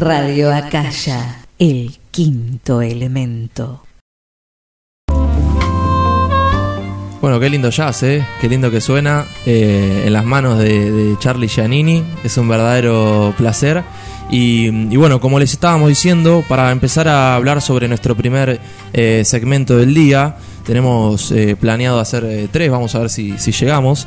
Radio Acaya, el quinto elemento. Bueno, qué lindo jazz, ¿eh? Qué lindo que suena eh, en las manos de, Charlie Giannini. Es un verdadero placer. Y, bueno, como les estábamos diciendo, para empezar a hablar sobre nuestro primer eh, segmento del día, tenemos eh, planeado hacer tres, vamos a ver si, si llegamos.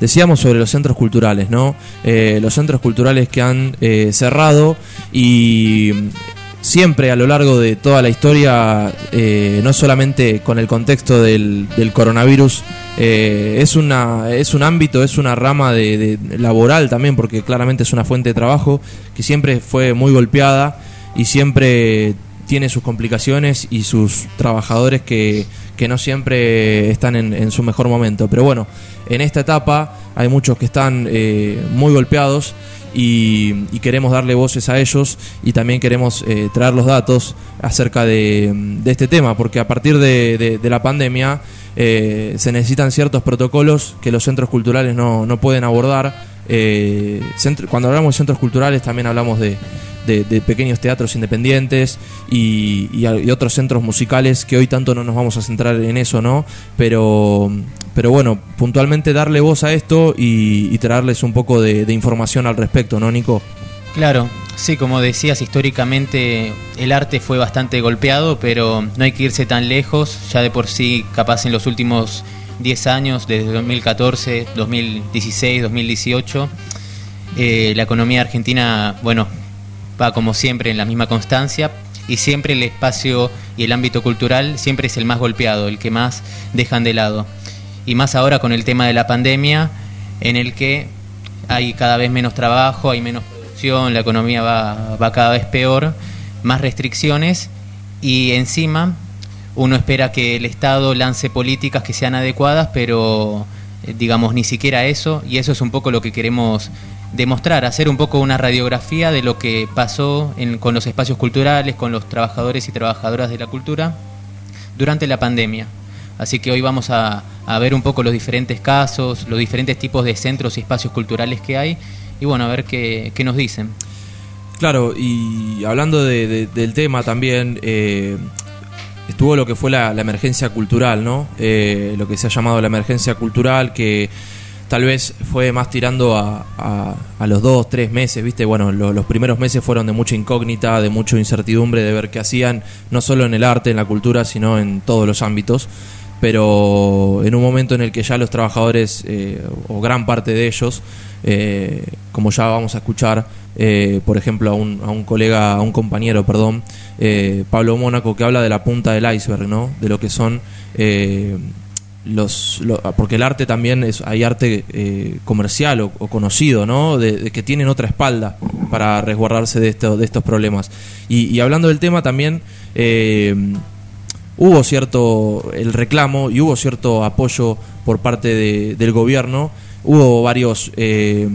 Decíamos sobre los centros culturales, ¿no? los centros culturales que han cerrado y siempre a lo largo de toda la historia, eh, no solamente con el contexto del, coronavirus, eh, es, una, es un ámbito, es una rama de, laboral también, porque claramente es una fuente de trabajo que siempre fue muy golpeada y siempre tiene sus complicaciones y sus trabajadores que, que no siempre están en, su mejor momento. Pero bueno, en esta etapa hay muchos que están eh, muy golpeados y, queremos darle voces a ellos y también queremos eh, traer los datos acerca de, este tema, porque a partir de, la pandemia eh, se necesitan ciertos protocolos que los centros culturales no, no pueden abordar. Eh, cuando hablamos de centros culturales también hablamos de, pequeños teatros independientes y, otros centros musicales que hoy tanto no nos vamos a centrar en eso, ¿no? Pero, pero bueno, puntualmente darle voz a esto y, traerles un poco de, información al respecto, ¿no, Nico? Claro, sí, como decías, históricamente el arte fue bastante golpeado, pero no hay que irse tan lejos, ya de por sí, capaz en los últimos 10 años, desde 2014, 2016, 2018, la economía argentina, bueno, va como siempre en la misma constancia y siempre el espacio y el ámbito cultural siempre es el más golpeado, el que más dejan de lado. Y más ahora con el tema de la pandemia, en el que hay cada vez menos trabajo, hay menos producción, la economía va, va cada vez peor, más restricciones y encima uno espera que el Estado lance políticas que sean adecuadas, pero eh, digamos ni siquiera eso, y eso es un poco lo que queremos demostrar, hacer un poco una radiografía de lo que pasó con los espacios culturales, con los trabajadores y trabajadoras de la cultura durante la pandemia. Así que hoy vamos a, ver un poco los diferentes casos, los diferentes tipos de centros y espacios culturales que hay y bueno, a ver qué, nos dicen. Claro, y hablando del tema también, eh, estuvo lo que fue la, emergencia cultural, ¿no? Eh, lo que se ha llamado la emergencia cultural, que tal vez fue más tirando a, a, los dos, tres meses, ¿viste? Bueno, los primeros meses fueron de mucha incógnita, de mucha incertidumbre, de ver qué hacían, no solo en el arte, en la cultura, sino en todos los ámbitos. Pero en un momento en el que ya los trabajadores, eh, o gran parte de ellos, eh, como ya vamos a escuchar, eh, por ejemplo, a un, a un colega, a un compañero, perdón, Pablo Mónaco, que habla de la punta del iceberg, ¿no? De lo que son los, porque el arte también es hay arte eh, comercial o, conocido no de, que tienen otra espalda para resguardarse de esto, de estos problemas y, hablando del tema también eh, hubo cierto el reclamo y hubo cierto apoyo por parte del gobierno hubo varios eh,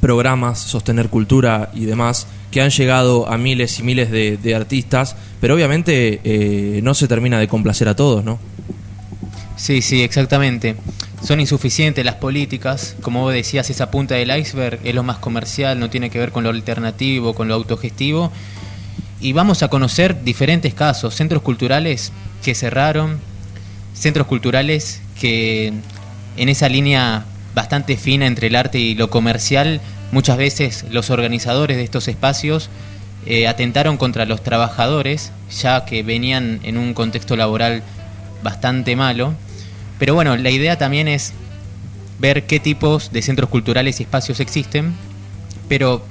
programas sostener cultura y demás que han llegado a miles y miles de, de artistas pero obviamente no se termina de complacer a todos no Sí, sí, exactamente. Son insuficientes las políticas. Como vos decías, esa punta del iceberg es lo más comercial, no tiene que ver con lo alternativo, con lo autogestivo. Y vamos a conocer diferentes casos, centros culturales que cerraron, centros culturales que en esa línea bastante fina entre el arte y lo comercial, muchas veces los organizadores de estos espacios eh, atentaron contra los trabajadores, ya que venían en un contexto laboral bastante malo. Pero bueno, la idea también es ver qué tipos de centros culturales y espacios existen, pero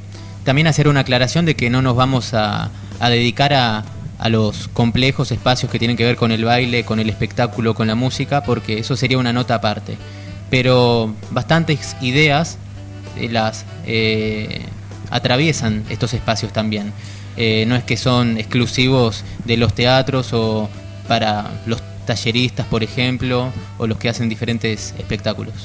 también hacer una aclaración de que no nos vamos a, dedicar a, los complejos espacios que tienen que ver con el baile, con el espectáculo, con la música, porque eso sería una nota aparte. Pero bastantes ideas eh, las eh, atraviesan estos espacios también. Eh, no es que son exclusivos de los teatros o para los talleristas, por ejemplo, o los que hacen diferentes espectáculos.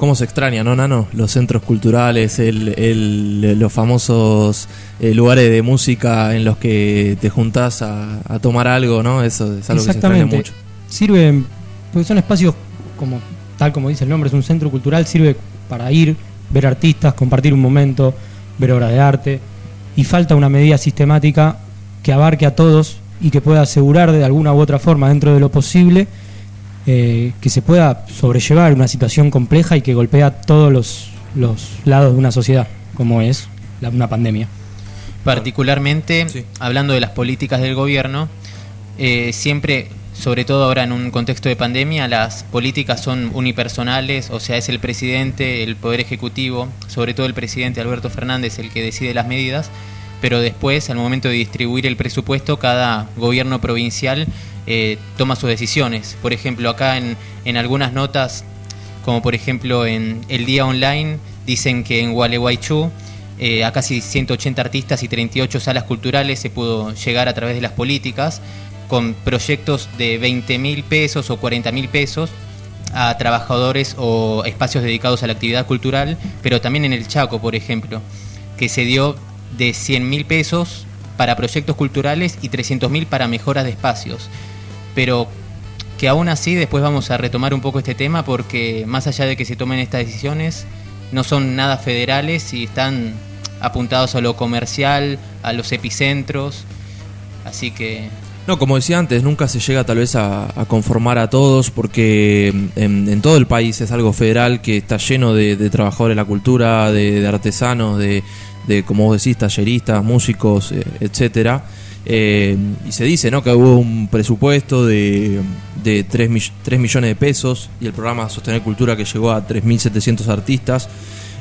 ¿Cómo se extraña, no, Nano? Los centros culturales, el, los famosos eh, lugares de música en los que te juntás a, tomar algo, ¿no? Eso es algo que se extraña mucho. Sirven, porque son espacios, como tal como dice el nombre, es un centro cultural, sirve para ir, ver artistas, compartir un momento ver obras de arte, y falta una medida sistemática que abarque a todos y que pueda asegurar de alguna u otra forma, dentro de lo posible, eh, que se pueda sobrellevar una situación compleja y que golpea todos los, los lados de una sociedad, como es la- una pandemia. Particularmente, Sí. hablando de las políticas del gobierno, eh, siempre, sobre todo ahora en un contexto de pandemia, las políticas son unipersonales, o sea, es el presidente, el Poder Ejecutivo, sobre todo el presidente Alberto Fernández el que decide las medidas, pero después, al momento de distribuir el presupuesto, cada gobierno provincial eh, toma sus decisiones. Por ejemplo, acá en, en algunas notas, como por ejemplo en El Día Online, dicen que en Gualeguaychú a casi 180 artistas y 38 salas culturales se pudo llegar a través de las políticas con proyectos de 20 mil pesos o 40 mil pesos a trabajadores o espacios dedicados a la actividad cultural, pero también en el Chaco, por ejemplo, que se dio de 100 mil pesos para proyectos culturales y 300 mil para mejoras de espacios. Pero que aún así después vamos a retomar un poco este tema porque más allá de que se tomen estas decisiones, no son nada federales y están apuntados a lo comercial, a los epicentros. Así que No, como decía antes, nunca se llega tal vez a, conformar a todos porque en, en todo el país es algo federal que está lleno de, de trabajadores de la cultura, de, de artesanos, de, de, como vos decís, talleristas, músicos, eh, etcétera. Eh, y se dice ¿no? que hubo un presupuesto de, de 3, mill- 3 millones de pesos y el programa Sostener Cultura que llegó a 3.700 artistas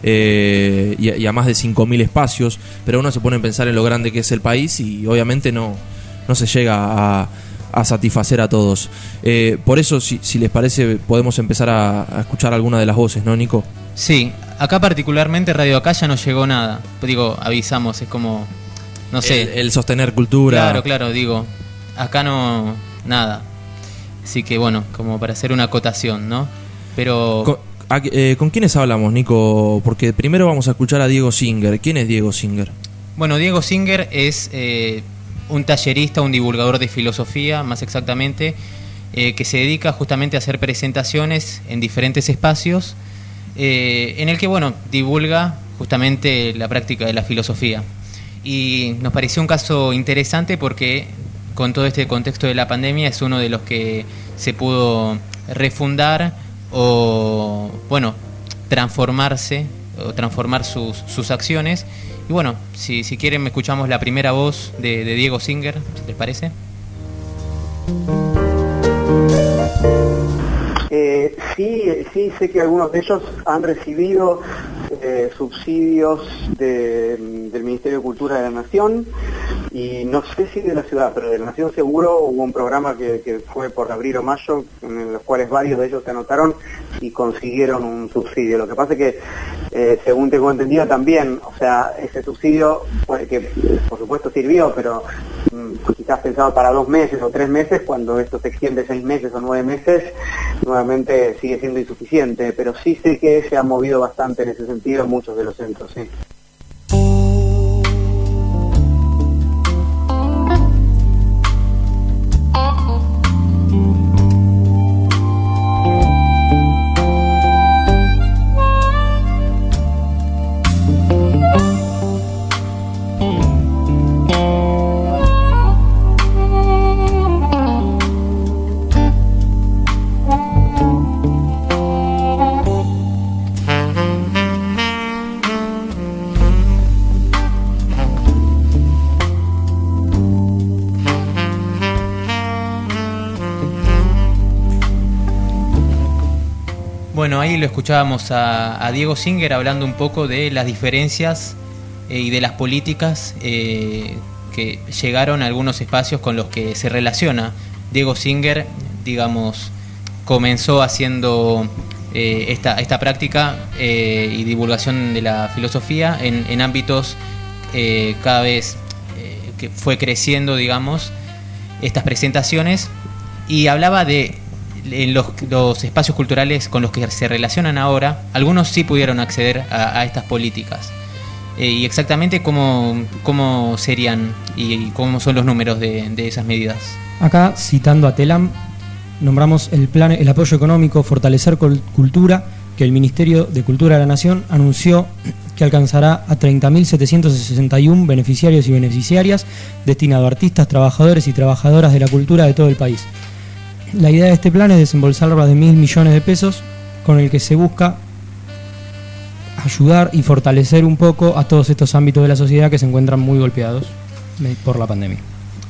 eh, y, y a más de 5.000 espacios, pero uno se pone a pensar en lo grande que es el país y obviamente no, no se llega a, a satisfacer a todos. Eh, por eso, si, si les parece, podemos empezar a, a escuchar alguna de las voces, ¿no, Nico? sí, acá particularmente Radio Acá ya no llegó nada. Digo, avisamos, es como, no sé. El, el sostener cultura. Claro, claro, digo, acá no, nada. Así que bueno, como para hacer una acotación, ¿no? Pero... Con, a- eh, ¿con quiénes hablamos, Nico? Porque primero vamos a escuchar a Diego Singer. ¿Quién es Diego Singer? Bueno, Diego Singer es eh, un tallerista, un divulgador de filosofía, más exactamente, eh, que se dedica justamente a hacer presentaciones en diferentes espacios, eh, en el que, bueno, divulga justamente la práctica de la filosofía. Y nos pareció un caso interesante porque con todo este contexto de la pandemia es uno de los que se pudo refundar o, bueno, transformarse o transformar sus, sus acciones. Y bueno, si, si quieren, escuchamos la primera voz de, de Diego Singer, si les parece. Eh, sí, sí, sé que algunos de ellos han recibido eh, subsidios de- del Ministerio de Cultura de la Nación y no sé si de la ciudad, pero de la Nación seguro hubo un programa que, que fue por abril o mayo en los cuales varios de ellos se anotaron y consiguieron un subsidio. Lo que pasa es que, eh, según tengo entendido también, o sea, ese subsidio fue que por supuesto sirvió, pero mm, quizás pensado para dos meses o tres meses, cuando esto se extiende seis meses o nueve meses, nuevamente sigue siendo insuficiente, pero sí sé que se ha movido bastante en ese sentido en muchos de los centros, sí. Lo escuchábamos a, Diego Singer hablando un poco de las diferencias eh, y de las políticas eh, que llegaron a algunos espacios con los que se relaciona. Diego Singer, digamos, comenzó haciendo eh, esta, esta práctica y divulgación de la filosofía en, en ámbitos cada vez que fue creciendo, digamos, estas presentaciones y hablaba de en los, los espacios culturales con los que se relacionan ahora, algunos sí pudieron acceder a, estas políticas. Eh, y exactamente cómo, cómo serían y cómo son los números de, de esas medidas. Acá, citando a Telam, nombramos el plan, el apoyo económico Fortalecer Cultura, que el Ministerio de Cultura de la Nación anunció que alcanzará a 30.761 beneficiarios y beneficiarias, destinado a artistas, trabajadores y trabajadoras de la cultura de todo el país. La idea de este plan es desembolsar de mil millones de pesos, con el que se busca ayudar y fortalecer un poco a todos estos ámbitos de la sociedad que se encuentran muy golpeados por la pandemia.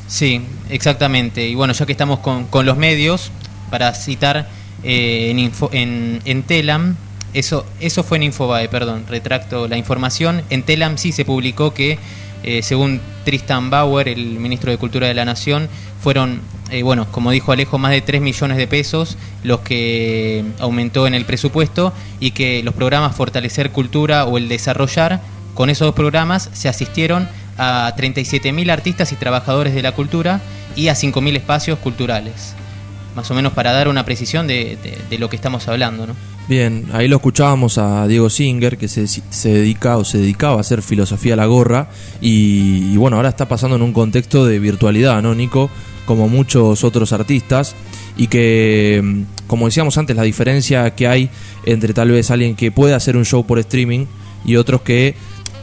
Sí, exactamente. Y bueno, ya que estamos con, con los medios, para citar eh, en, Telam, eso, eso fue en Infobae, perdón, retracto la información. En Telam sí se publicó que, eh, según Tristan Bauer, el ministro de Cultura de la Nación, fueron, eh, bueno, como dijo Alejo, más de 3 millones de pesos los que aumentó en el presupuesto y que los programas Fortalecer Cultura o el Desarrollar, con esos dos programas se asistieron a 37.000 artistas y trabajadores de la cultura y a 5.000 espacios culturales. Más o menos para dar una precisión de, lo que estamos hablando. ¿no? Bien, ahí lo escuchábamos a Diego Singer, que se, se, dedica o se dedicaba a hacer filosofía a la gorra. Y, y, bueno, ahora está pasando en un contexto de virtualidad, ¿no, Nico? Como muchos otros artistas. Y que, como decíamos antes, la diferencia que hay entre tal vez alguien que puede hacer un show por streaming y otros que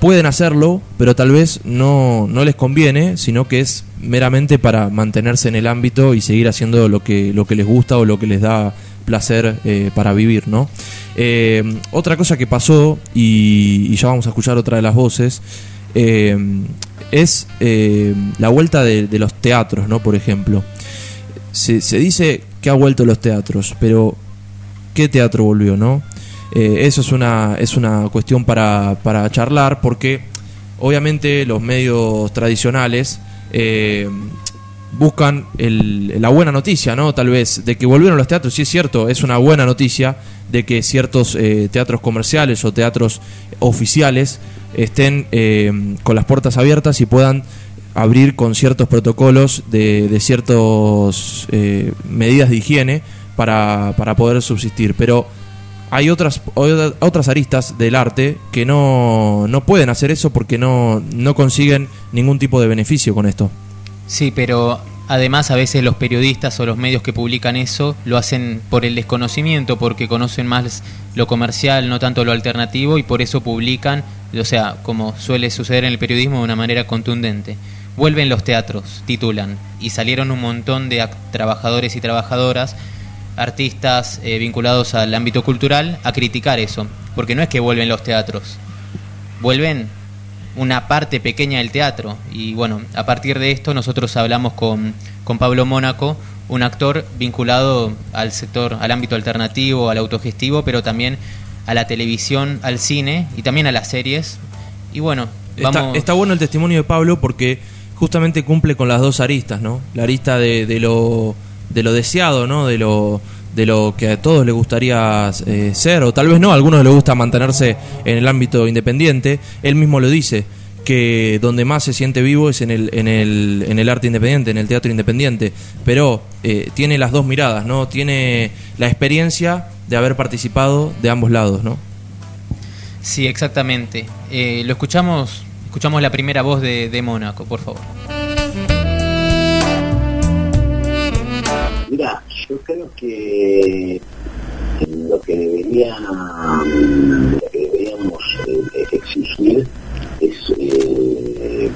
pueden hacerlo, pero tal vez no, no les conviene, sino que es meramente para mantenerse en el ámbito y seguir haciendo lo que, lo que les gusta o lo que les da placer eh, para vivir, ¿no? Eh, otra cosa que pasó, y, y, ya vamos a escuchar otra de las voces, eh, es la vuelta de, los teatros, ¿no? Por ejemplo. Se, dice que ha vuelto los teatros, pero ¿qué teatro volvió, no? Eh, eso es una, es una cuestión para, para, charlar porque obviamente los medios tradicionales eh, buscan la buena noticia, ¿no? Tal vez de que volvieron los teatros, sí es cierto, es una buena noticia de que ciertos eh, teatros comerciales o teatros oficiales estén eh, con las puertas abiertas y puedan abrir con ciertos protocolos de, de ciertas eh, medidas de higiene para, para poder subsistir. Pero hay otras, otras aristas del arte que no, no pueden hacer eso porque no, no consiguen ningún tipo de beneficio con esto. Sí, pero además a veces los periodistas o los medios que publican eso lo hacen por el desconocimiento, porque conocen más lo comercial, no tanto lo alternativo, y por eso publican, o sea, como suele suceder en el periodismo de una manera contundente. Vuelven los teatros, titulan, y salieron un montón de trabajadores y trabajadoras artistas eh, vinculados al ámbito cultural a criticar eso, porque no es que vuelven los teatros, vuelven una parte pequeña del teatro. Y bueno, a partir de esto nosotros hablamos con, con Pablo Mónaco, un actor vinculado al sector, al ámbito alternativo, al autogestivo, pero también a la televisión, al cine y también a las series. Y bueno, vamos... está, está bueno el testimonio de Pablo porque justamente cumple con las dos aristas, ¿no? La arista de, de lo de lo deseado, ¿no? De lo de lo que a todos les gustaría eh, ser, o tal vez no, a algunos les gusta mantenerse en el ámbito independiente. Él mismo lo dice, que donde más se siente vivo es en el, en el, en el arte independiente, en el teatro independiente. Pero eh, tiene las dos miradas, ¿no? Tiene la experiencia de haber participado de ambos lados, ¿no? Sí, exactamente. Eh, lo escuchamos, escuchamos la primera voz de, de Mónaco, por favor. Mira, yo creo que lo que debería lo que deberíamos eh, exigir es eh,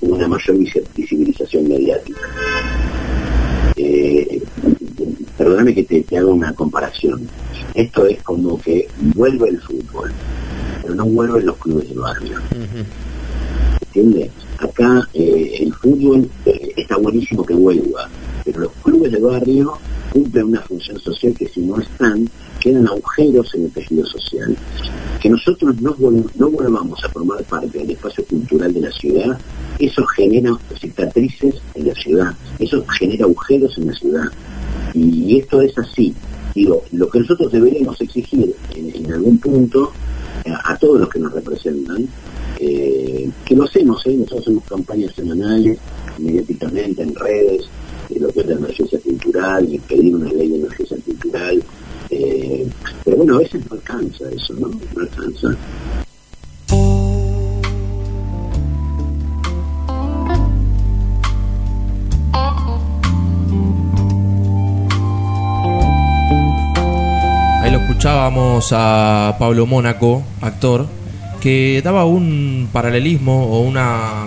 una mayor visibilización mediática. Eh, perdóname que te, haga una comparación. Esto es como que vuelve el fútbol, pero no vuelven los clubes del barrio. Uh. ¿Entiendes? Acá eh, el fútbol eh, está buenísimo que vuelva, pero los clubes de barrio cumplen una función social que si no están, quedan agujeros en el tejido social. Que nosotros no, no volvamos a formar parte del espacio cultural de la ciudad, eso genera cicatrices en la ciudad, eso genera agujeros en la ciudad. Y esto es así. Digo, lo que nosotros deberíamos exigir en, algún punto a, a, todos los que nos representan, eh, que lo hacemos, ¿eh? nosotros hacemos campañas semanales, mediáticamente en redes, de lo que es la emergencia cultural y pedir una ley de emergencia cultural. Eh, pero bueno, a veces no alcanza eso, ¿no? No alcanza. Escuchábamos a Pablo Mónaco, actor, que daba un paralelismo o una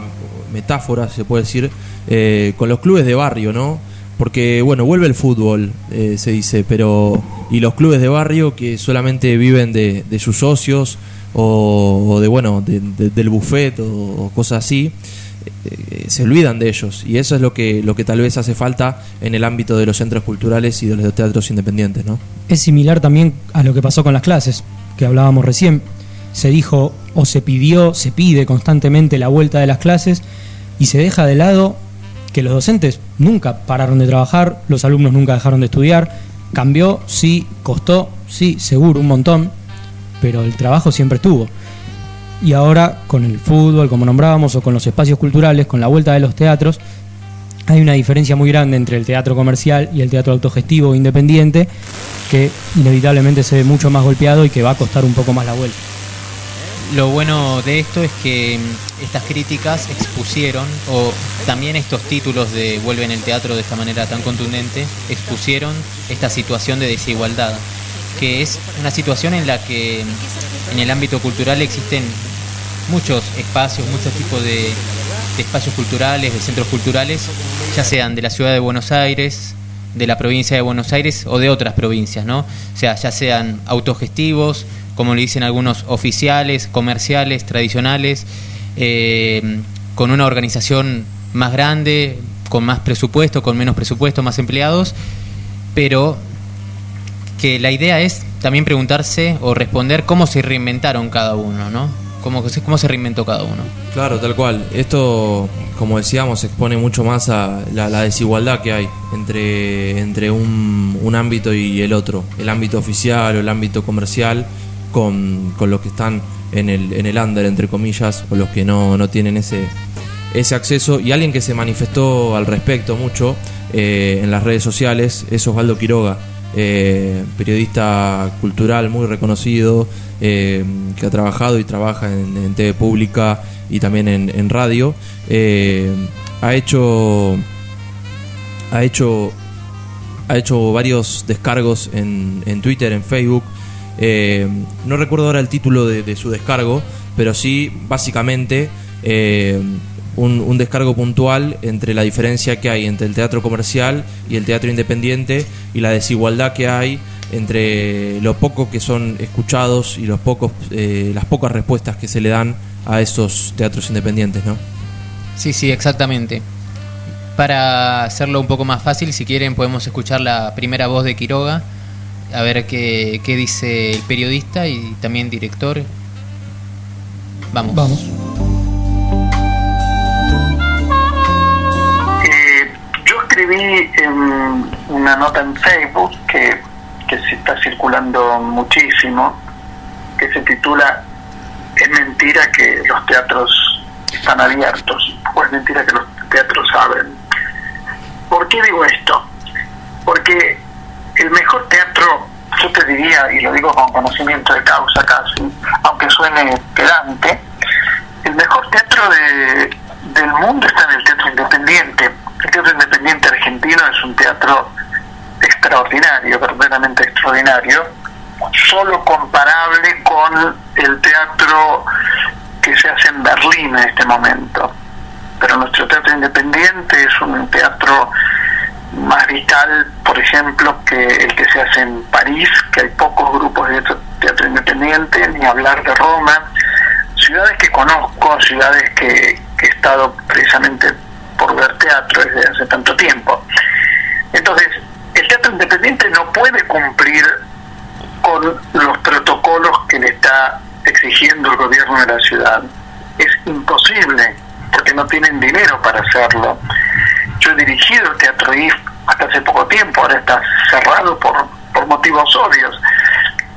metáfora, se puede decir, eh, con los clubes de barrio, ¿no? Porque, bueno, vuelve el fútbol, eh, se dice, pero. Y los clubes de barrio que solamente viven de, sus socios o, de, bueno, de- de- del buffet o, cosas así, se olvidan de ellos. Y eso es lo que, lo que tal vez hace falta en el ámbito de los centros culturales y de los teatros independientes, ¿no? Es similar también a lo que pasó con las clases, que hablábamos recién. Se dijo o se pidió, se pide constantemente la vuelta de las clases y se deja de lado que los docentes nunca pararon de trabajar, los alumnos nunca dejaron de estudiar. Cambió, sí, costó, sí, seguro, un montón, pero el trabajo siempre estuvo. Y ahora con el fútbol, como nombrábamos, o con los espacios culturales, con la vuelta de los teatros, hay una diferencia muy grande entre el teatro comercial y el teatro autogestivo independiente que inevitablemente se ve mucho más golpeado y que va a costar un poco más la vuelta. Lo bueno de esto es que mm, estas críticas expusieron, o también estos títulos de Vuelven el teatro de esta manera tan contundente, expusieron esta situación de desigualdad, que es una situación en la que mm, en el ámbito cultural existen muchos espacios, muchos tipos de, espacios culturales, de centros culturales, ya sean de la ciudad de Buenos Aires, de la provincia de Buenos Aires o de otras provincias, ¿no? O sea, ya sean autogestivos, como le dicen algunos oficiales, comerciales, tradicionales, eh, con una organización más grande, con más presupuesto, con menos presupuesto, más empleados, pero que la idea es también preguntarse o responder cómo se reinventaron cada uno, ¿no? Cómo, cómo se reinventó cada uno. Claro, tal cual. Esto, como decíamos, expone mucho más a la, la desigualdad que hay entre, entre un, un ámbito y el otro. El ámbito oficial o el ámbito comercial con, con los que están en el, en el under, entre comillas, o los que no, no tienen ese, ese acceso. Y alguien que se manifestó al respecto mucho eh, en las redes sociales es Osvaldo Quiroga, eh, periodista cultural muy reconocido, eh, que ha trabajado y trabaja en, TV pública y también en, radio. Eh, ha hecho ha hecho ha hecho varios descargos en, en Twitter, en Facebook. No recuerdo ahora el título de, su descargo, pero sí, básicamente, un, un descargo puntual entre la diferencia que hay entre el teatro comercial y el teatro independiente y la desigualdad que hay entre lo poco que son escuchados y los pocos, eh, las pocas respuestas que se le dan a esos teatros independientes, ¿no? Sí, sí, exactamente. Para hacerlo un poco más fácil, si quieren podemos escuchar la primera voz de Quiroga, a ver qué, qué dice el periodista y también director. Vamos. Vamos. Escribí en una nota en Facebook que, que se está circulando muchísimo, que se titula Es mentira que los teatros están abiertos, o es mentira que los teatros abren. ¿Por qué digo esto? Porque el mejor teatro, yo te diría, y lo digo con conocimiento de causa casi, aunque suene pedante, el mejor teatro de- del mundo está en el teatro independiente. El teatro independiente argentino es un teatro extraordinario, verdaderamente extraordinario, solo comparable con el teatro que se hace en Berlín en este momento. Pero nuestro teatro independiente es un teatro más vital, por ejemplo, que el que se hace en París, que hay pocos grupos de teatro- independiente, ni hablar de Roma, ciudades que conozco, ciudades que he estado precisamente por ver teatro desde hace tanto tiempo. Entonces, el teatro independiente no puede cumplir con los protocolos que le está exigiendo el gobierno de la ciudad. Es imposible, porque no tienen dinero para hacerlo. Yo he dirigido el Teatro IF hasta hace poco tiempo, ahora está cerrado por, por motivos obvios.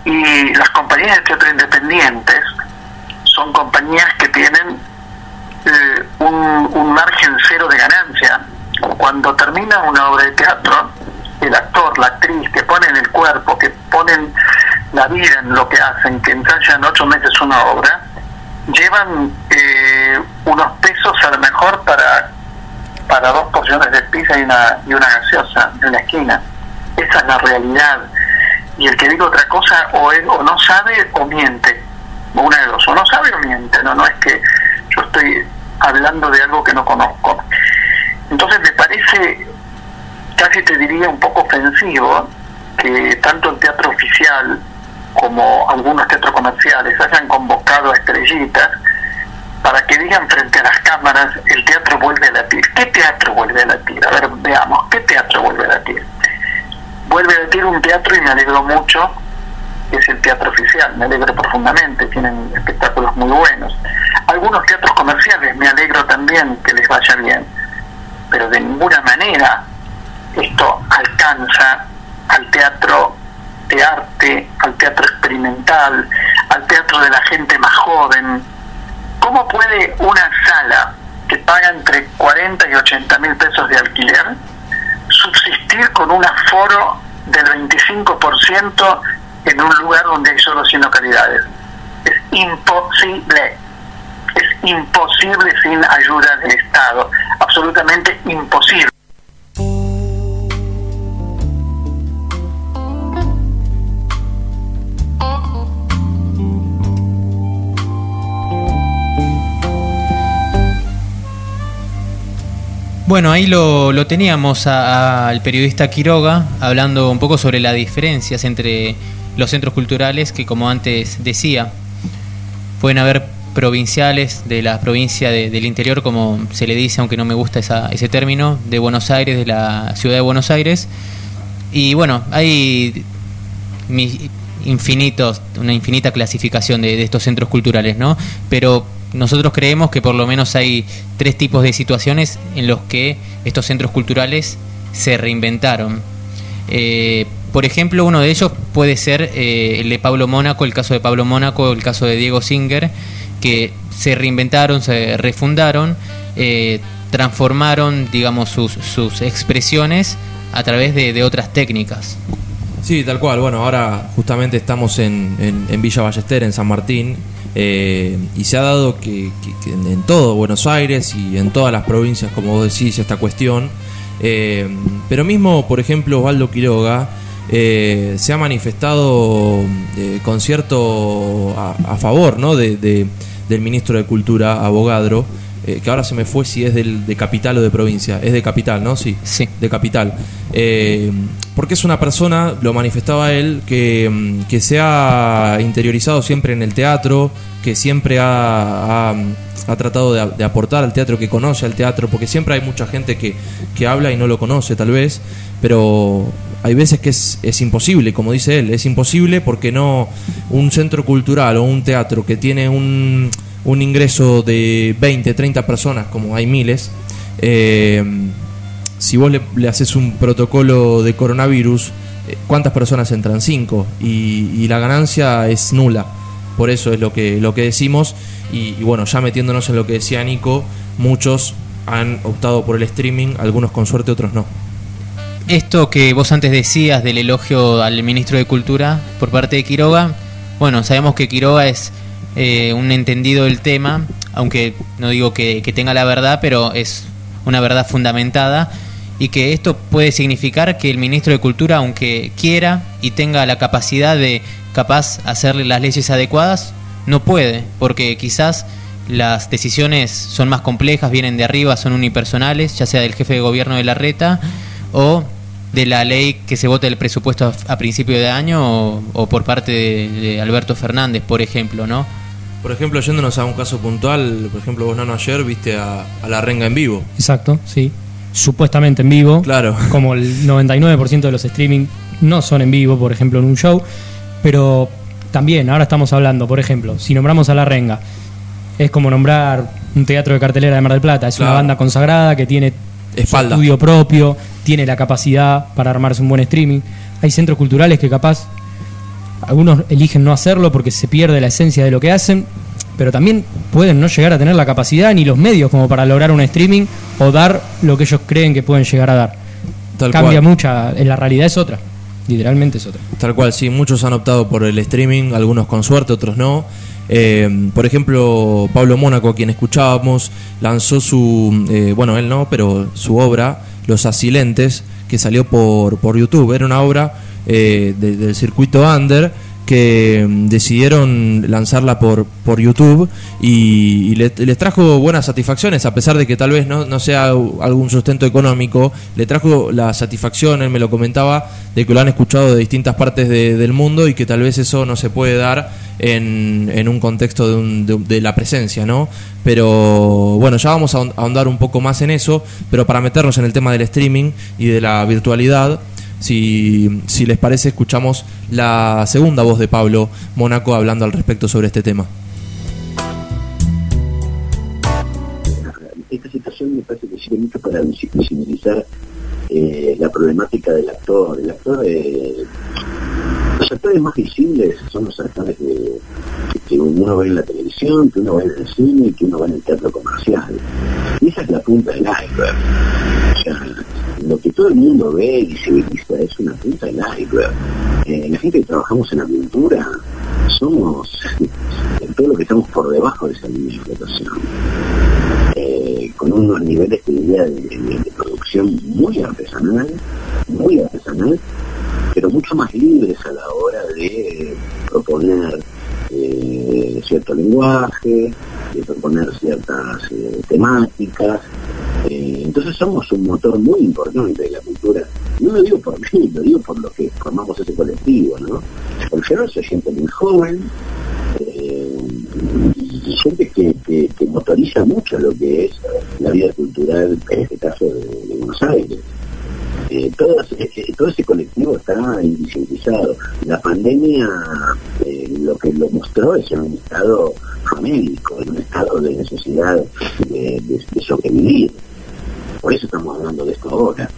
Y las compañías de teatro independientes son compañías que tienen eh, un, margen cero de ganancia. Cuando termina una obra de teatro, el actor, la actriz, que ponen el cuerpo, que ponen la vida en lo que hacen, que ensayan ocho meses una obra, llevan eh, unos pesos a lo mejor para, para dos porciones de pizza y una, y una gaseosa en la esquina. Esa es la realidad. y el que diga otra cosa o, es, o no sabe o miente. Una de dos, o no sabe o miente, no, no es que estoy hablando de algo que no conozco. Entonces me parece, casi te diría un poco ofensivo, que tanto el teatro oficial como algunos teatros comerciales hayan convocado a estrellitas para que digan frente a las cámaras el teatro vuelve a latir. ¿Qué teatro vuelve a latir? A ver, veamos, ¿qué teatro vuelve a latir? Vuelve a latir un teatro y me alegro mucho, es el teatro oficial, me alegro profundamente, tienen espectáculos muy buenos. Algunos teatros comerciales me alegro también que les vaya bien, pero de ninguna manera esto alcanza al teatro de arte, al teatro experimental, al teatro de la gente más joven. ¿Cómo puede una sala que paga entre 40 y 80 mil pesos de alquiler subsistir con un aforo del 25% en un lugar donde hay solo 100 localidades? Es imposible. Es imposible sin ayuda del Estado. Absolutamente imposible. Bueno, ahí lo, lo teníamos al periodista Quiroga hablando un poco sobre las diferencias entre los centros culturales que, como antes decía, pueden haber provinciales de la provincia de- del interior, como se le dice, aunque no me gusta ese término, de Buenos Aires, de la ciudad de Buenos Aires. Y bueno, hay infinitos, una infinita clasificación de, de estos centros culturales, ¿no? Pero nosotros creemos que por lo menos hay tres tipos de situaciones en los que estos centros culturales se reinventaron. Eh, por ejemplo, uno de ellos puede ser eh, el de Pablo Mónaco, el caso de Pablo Mónaco, el caso de Diego Singer, que se reinventaron, se refundaron, eh, transformaron, digamos, sus, sus expresiones a través de, otras técnicas. Sí, tal cual. Bueno, ahora justamente estamos en, en- Villa Ballester, en San Martín, eh, y se ha dado que, en, todo Buenos Aires y en todas las provincias, como vos decís, esta cuestión. Pero mismo, por ejemplo, Osvaldo Quiroga eh, se ha manifestado eh, con cierto a, favor ¿no? de- del ministro de Cultura, Abogadro, eh, que ahora se me fue si es del, de capital o de provincia. Es de capital, ¿no? Sí, Sí. de capital. Eh, porque es una persona, lo manifestaba él, que, mm, que se ha interiorizado siempre en el teatro, que siempre ha, ha- ha tratado de, de aportar al teatro, que conoce al teatro, porque siempre hay mucha gente que, que habla y no lo conoce tal vez, pero hay veces que es, es imposible, como dice él, es imposible porque no un centro cultural o un teatro que tiene un, un ingreso de 20, 30 personas, como hay miles, eh, si vos le, haces un protocolo de coronavirus, eh, ¿cuántas personas entran? Cinco. Y, y la ganancia es nula. Por eso es lo que, lo que decimos. Y, y bueno, ya metiéndonos en lo que decía Nico, muchos han optado por el streaming, algunos con suerte, otros no. Esto que vos antes decías del elogio al ministro de Cultura por parte de Quiroga, bueno, sabemos que Quiroga es eh, un entendido del tema, aunque no digo que, que tenga la verdad, pero es una verdad fundamentada y que esto puede significar que el ministro de Cultura, aunque quiera y tenga la capacidad de capaz hacerle las leyes adecuadas, no puede, porque quizás las decisiones son más complejas, vienen de arriba, son unipersonales, ya sea del jefe de gobierno de la reta o de la ley que se vota el presupuesto a, a principio de año o, o por parte de, de Alberto Fernández, por ejemplo, ¿no? Por ejemplo, yéndonos a un caso puntual, por ejemplo, vos, Nano, ayer viste a, a la renga en vivo. Exacto, sí. Supuestamente en vivo. Claro. Como el 99% de los streaming no son en vivo, por ejemplo, en un show. Pero también, ahora estamos hablando, por ejemplo, si nombramos a La Renga, es como nombrar un teatro de cartelera de Mar del Plata. Es Claro. una banda consagrada que tiene Espalda. estudio propio, tiene la capacidad para armarse un buen streaming. Hay centros culturales que capaz algunos eligen no hacerlo porque se pierde la esencia de lo que hacen, pero también pueden no llegar a tener la capacidad ni los medios como para lograr un streaming o dar lo que ellos creen que pueden llegar a dar. Tal Cambia cual. mucha, en la realidad es otra, literalmente es otra. Tal cual, sí, muchos han optado por el streaming, algunos con suerte, otros no. Eh, por ejemplo, Pablo Mónaco, a quien escuchábamos, lanzó su, eh, bueno, él no, pero su obra, Los Asilentes, que salió por, por YouTube. Era una obra eh, de- del circuito under que mm, decidieron lanzarla por, por YouTube y, y le- les trajo buenas satisfacciones, a pesar de que tal vez no, no sea algún sustento económico, le trajo la satisfacción, él me lo comentaba, de que lo han escuchado de distintas partes de- del mundo y que tal vez eso no se puede dar en, en un contexto de, un- de- de la presencia, ¿no? Pero bueno, ya vamos a ahondar un poco más en eso, pero para meternos en el tema del streaming y de la virtualidad, si, si les parece, escuchamos la segunda voz de Pablo Mónaco hablando al respecto sobre este tema. esta situación me parece que sirve mucho para visi- visibilizar eh, la problemática del actor. El actor, eh, los actores más visibles son los actores de- que uno ve en la televisión, que uno ve en el cine y que uno ve en el teatro comercial. Y esa es la punta del iceberg. Lo que todo el mundo ve y visibiliza es una punta del iceberg. Eh, la gente que trabajamos en la cultura somos todo lo que estamos por debajo de esa línea de flotación eh, con unos niveles de, de- producción muy artesanal, muy artesanal, pero mucho más libres a la hora de proponer eh, cierto lenguaje, de proponer ciertas eh, temáticas. Entonces somos un motor muy importante de la cultura. No lo digo por mí, lo digo por lo que formamos ese colectivo, ¿no? Porque yo soy gente muy joven, eh, y gente que, que, motoriza mucho lo que es la vida cultural, en este caso de, Buenos Aires. Eh, todo, ese- todo ese colectivo está invisibilizado. La pandemia eh, lo que lo mostró es en un estado famélico, en un estado de necesidad de sobrevivir. Por eso estamos hablando de esto ahora.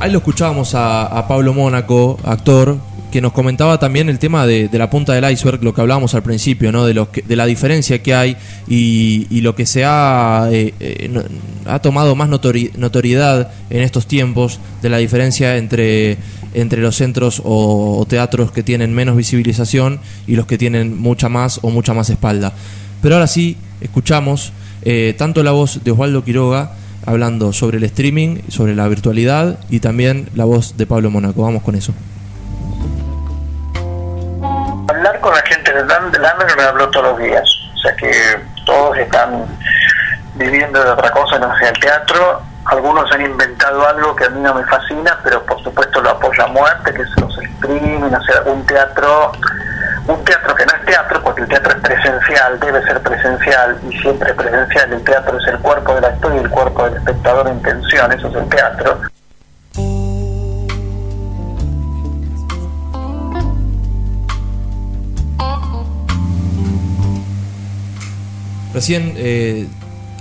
Ahí lo escuchábamos a, Pablo Mónaco, actor, que nos comentaba también el tema de, la punta del iceberg, lo que hablábamos al principio, ¿no? de, los que- de la diferencia que hay y, lo que se ha, eh, eh, ha tomado más notori- notoriedad en estos tiempos, de la diferencia entre, entre los centros o, teatros que tienen menos visibilización y los que tienen mucha más o mucha más espalda. Pero ahora sí, escuchamos eh, tanto la voz de Osvaldo Quiroga, hablando sobre el streaming, sobre la virtualidad y también la voz de Pablo Mónaco. Vamos con eso. Hablar con la gente del Under me habló todos los días, o sea que todos están viviendo de otra cosa, no sea el teatro. Algunos han inventado algo que a mí no me fascina, pero por supuesto lo apoya muerte, que es los streaming, o sea, un teatro, un teatro que no es teatro, porque el teatro es presencial, debe ser presencial y siempre presencial. El teatro es el cuerpo del actor y el cuerpo del espectador en tensión, eso es el teatro. Recién eh,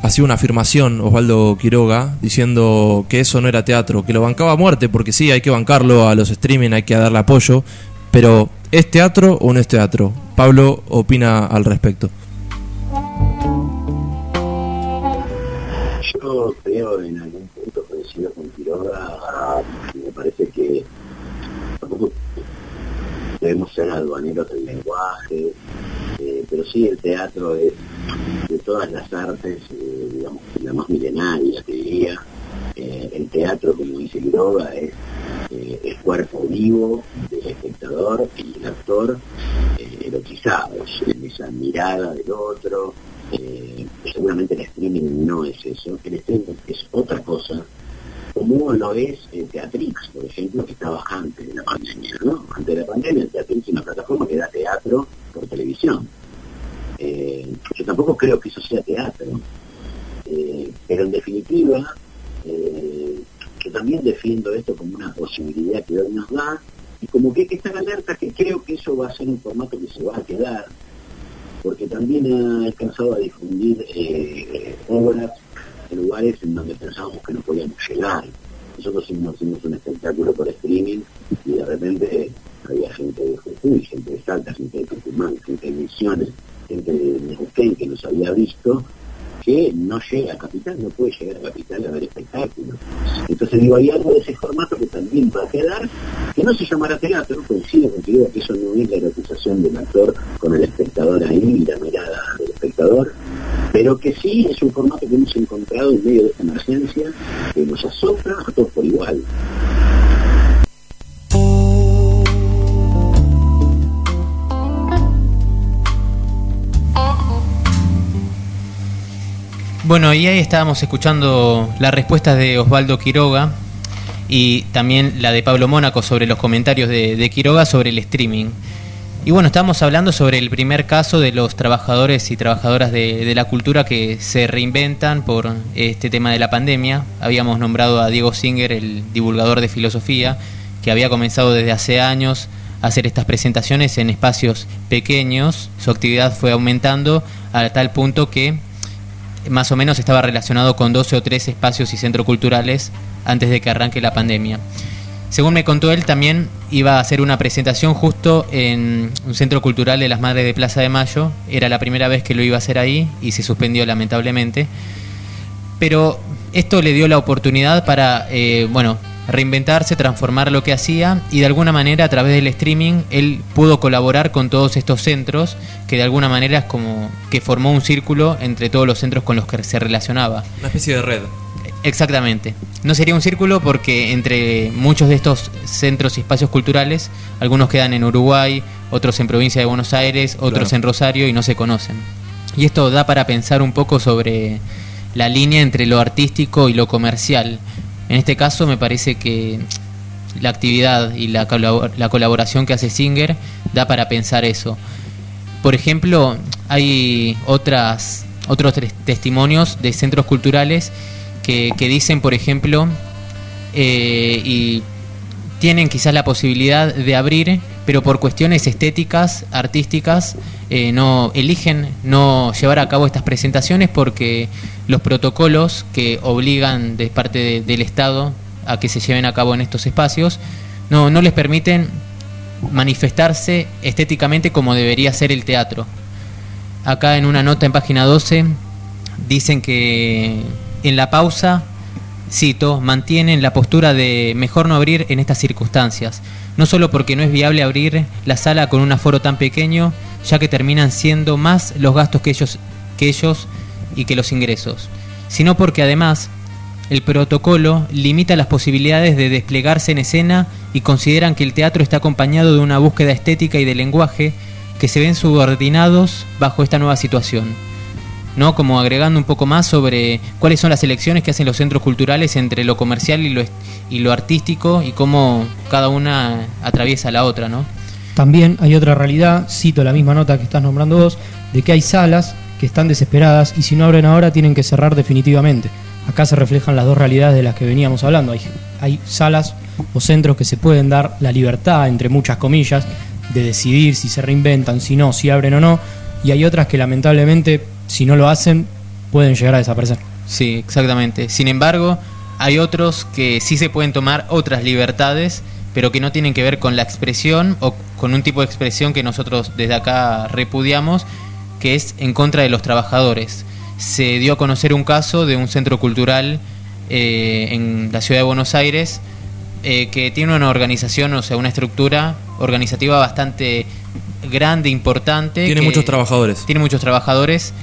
hacía una afirmación Osvaldo Quiroga diciendo que eso no era teatro, que lo bancaba a muerte, porque sí, hay que bancarlo a los streaming, hay que darle apoyo, pero ¿es teatro o no es teatro? Pablo opina al respecto. Yo creo en algún punto coincido con Quiroga, me parece que tampoco debemos ser aduaneros del lenguaje, pero sí el teatro es de todas las artes, eh, digamos, la más milenaria, te diría. Eh, el teatro, como dice Quiroga, es eh, el cuerpo vivo del espectador y el actor erotizados en esa mirada del otro. Seguramente el streaming no es eso, el streaming es otra cosa, como lo es el Teatrix, por ejemplo, que estaba antes de la pandemia, ¿no? Antes de la pandemia el Teatrix es una plataforma que da teatro por televisión. Eh, yo tampoco creo que eso sea teatro, eh, pero en definitiva, eh, yo también defiendo esto como una posibilidad que hoy nos da y como que hay que estar alerta que creo que eso va a ser un formato que se va a quedar, porque también ha alcanzado a difundir obras en lugares en donde pensábamos que no podíamos llegar. Nosotros hicimos un espectáculo por streaming y de repente había gente de Jujuy, gente de Salta, gente de Tucumán, gente de Misiones, gente de Neuquén que nos había visto, que no llega a Capital, no puede llegar a Capital a ver espectáculos. Entonces digo, hay algo de ese formato que también va a quedar, que no se llamará teatro, coincido contigo que eso no es la erotización del actor con el espectador ahí y la mirada del espectador, pero que sí es un formato que hemos encontrado en medio de esta emergencia que nos azota a todos por igual. Bueno, y ahí estábamos escuchando las respuestas de Osvaldo Quiroga y también la de Pablo Mónaco sobre los comentarios de, Quiroga sobre el streaming. Y bueno, estábamos hablando sobre el primer caso de los trabajadores y trabajadoras de, la cultura que se reinventan por este tema de la pandemia. Habíamos nombrado a Diego Singer, el divulgador de filosofía, que había comenzado desde hace años a hacer estas presentaciones en espacios pequeños. Su actividad fue aumentando a tal punto que más o menos estaba relacionado con 12 o 13 espacios y centros culturales antes de que arranque la pandemia. Según me contó él, también iba a hacer una presentación justo en un centro cultural de las Madres de Plaza de Mayo. Era la primera vez que lo iba a hacer ahí y se suspendió lamentablemente. Pero esto le dio la oportunidad para, eh, bueno, reinventarse, transformar lo que hacía y de alguna manera a través del streaming él pudo colaborar con todos estos centros que de alguna manera es como que formó un círculo entre todos los centros con los que se relacionaba. Una especie de red. Exactamente. No sería un círculo porque entre muchos de estos centros y espacios culturales, algunos quedan en Uruguay, otros en provincia de Buenos Aires, otros en Rosario y no se conocen. Y esto da para pensar un poco sobre la línea entre lo artístico y lo comercial en este caso me parece que la actividad y la, colaboración que hace Singer da para pensar eso. Por ejemplo, hay otras, otros testimonios de centros culturales que, dicen, por ejemplo, eh, y tienen quizás la posibilidad de abrir, pero por cuestiones estéticas, artísticas, eh, no eligen no llevar a cabo estas presentaciones porque los protocolos que obligan de parte del Estado a que se lleven a cabo en estos espacios no, no les permiten manifestarse estéticamente como debería ser el teatro. Acá en una nota en página 12 dicen que en la pausa, cito, mantienen la postura de mejor no abrir en estas circunstancias, no solo porque no es viable abrir la sala con un aforo tan pequeño, ya que terminan siendo más los gastos que ellos, que ellos y que los ingresos, sino porque además el protocolo limita las posibilidades de desplegarse en escena y consideran que el teatro está acompañado de una búsqueda estética y de lenguaje que se ven subordinados bajo esta nueva situación. ¿No? Como agregando un poco más sobre cuáles son las elecciones que hacen los centros culturales entre lo comercial y lo, y lo artístico y cómo cada una atraviesa la otra, ¿no? También hay otra realidad, cito la misma nota que estás nombrando vos, de que hay salas que están desesperadas y si no abren ahora tienen que cerrar definitivamente. Acá se reflejan las dos realidades de las que veníamos hablando. Hay, hay salas o centros que se pueden dar la libertad, entre muchas comillas, de decidir si se reinventan, si no, si abren o no, y hay otras que lamentablemente, si no lo hacen, pueden llegar a desaparecer. Sí, exactamente. Sin embargo, hay otros que sí se pueden tomar otras libertades, pero que no tienen que ver con la expresión o con un tipo de expresión que nosotros desde acá repudiamos que es en contra de los trabajadores. Se dio a conocer un caso de un centro cultural eh, en la ciudad de Buenos Aires eh, que tiene una organización, o sea, una estructura organizativa bastante grande, importante. Tiene muchos trabajadores. Tiene muchos trabajadores.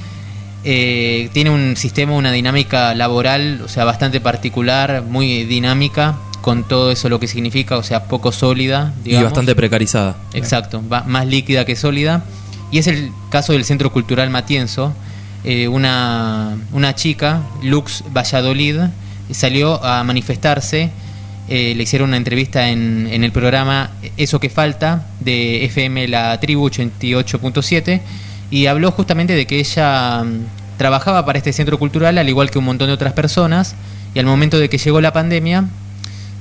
Eh, tiene un sistema, una dinámica laboral, o sea, bastante particular, muy dinámica, con todo eso lo que significa, o sea, poco sólida. Y bastante precarizada. Exacto, más líquida que sólida. Y es el caso del Centro Cultural Matienzo. Eh, una, una chica, Lux Valladolid, salió a manifestarse. Eh, le hicieron una entrevista en, en, el programa Eso que falta de FM La Tribu 88.7 y habló justamente de que ella mm, trabajaba para este centro cultural al igual que un montón de otras personas y al momento de que llegó la pandemia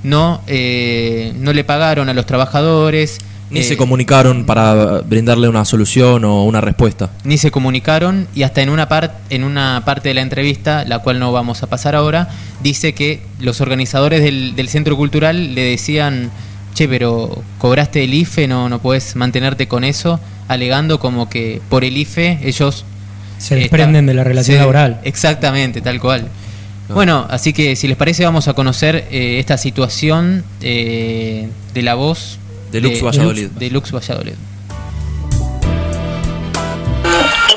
no, eh, no le pagaron a los trabajadores, ni se eh, comunicaron para brindarle una solución o una respuesta. Ni se comunicaron y hasta en una, parte en una parte de la entrevista, la cual no vamos a pasar ahora, dice que los organizadores del, centro cultural le decían, che, pero cobraste el IFE, no, no puedes mantenerte con eso, alegando como que por el IFE ellos... Se desprenden de la relación laboral. Exactamente, tal cual. Bueno, así que si les parece vamos a conocer eh, esta situación eh, de la voz de Lux Valladolid. De Lux Valladolid.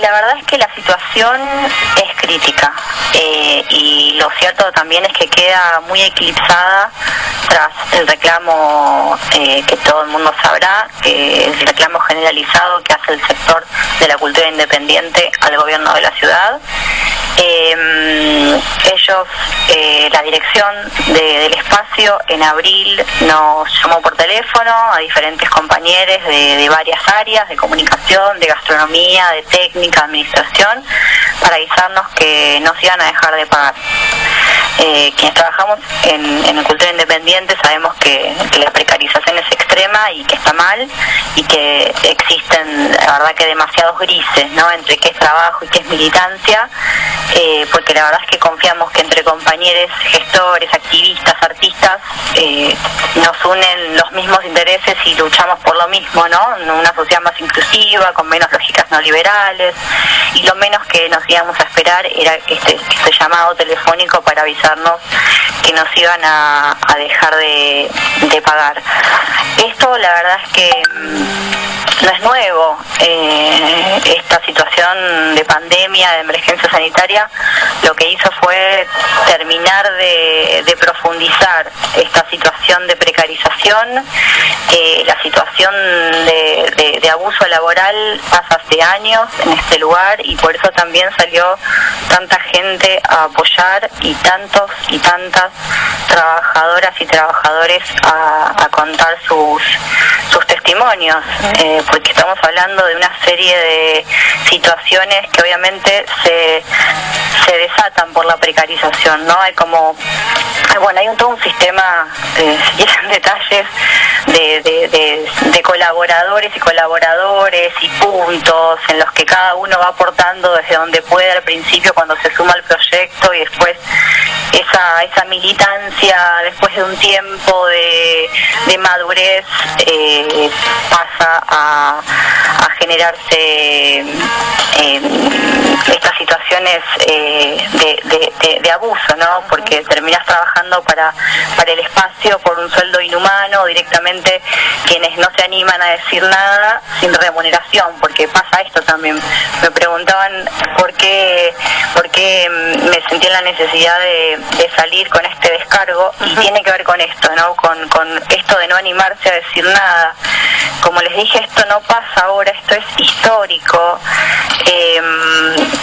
la verdad es que la situación es crítica eh, y lo cierto también es que queda muy eclipsada tras el reclamo eh, que todo el mundo sabrá, es el reclamo generalizado que hace el sector de la cultura independiente al gobierno de la ciudad. Eh, ellos, eh, la dirección de- del espacio, en abril nos llamó por teléfono a diferentes compañeros de, de varias áreas, de comunicación, de gastronomía, de técnica, administración, para avisarnos que nos iban a dejar de pagar. Eh, quienes trabajamos en, en cultura independiente sabemos que, la precarización es extrema y que está mal y que existen, la verdad que demasiados grises, ¿no? Entre qué es trabajo y qué es militancia, eh, porque la verdad es que confiamos que entre compañeros, gestores, activistas, artistas, eh, nos unen los mismos intereses y luchamos por lo mismo, ¿no? Una sociedad más inclusiva, con menos lógicas neoliberales, y lo menos que nos íbamos a esperar era este, este llamado telefónico para avisarnos que nos iban a, a dejar de, de pagar. Esto la verdad es que mm, no es nuevo. Eh, esta situación de pandemia, de emergencia sanitaria, lo que hizo fue terminar de, profundizar esta situación de precarización. Eh, la situación de, de- de abuso laboral pasa hace años en este lugar y por eso también salió tanta gente a apoyar y tantos y tantas trabajadoras y trabajadores a, a contar sus, sus testimonios, eh, porque estamos hablando de una serie de situaciones que obviamente se, se desatan por la precarización, ¿no? Hay como, bueno, hay un, todo un sistema, eh, y en detalles, de, de, de- de colaboradores y colaboradores y puntos en los que cada uno va aportando desde donde puede al principio cuando se suma al proyecto y después esa, esa militancia después de un tiempo de, de madurez eh, pasa a, a generarse eh, estas situaciones eh, de, de- abuso, ¿no? Porque terminas trabajando para, para el espacio por un sueldo inhumano, directamente quienes no se animan a decir nada sin remuneración, porque pasa esto también. Me preguntaban por qué, por qué mm, me sentí en la necesidad de, de salir con este descargo y tiene que ver con esto, ¿no? Con, con esto de no animarse a decir nada. Como les dije, esto no pasa ahora, esto es histórico. Eh,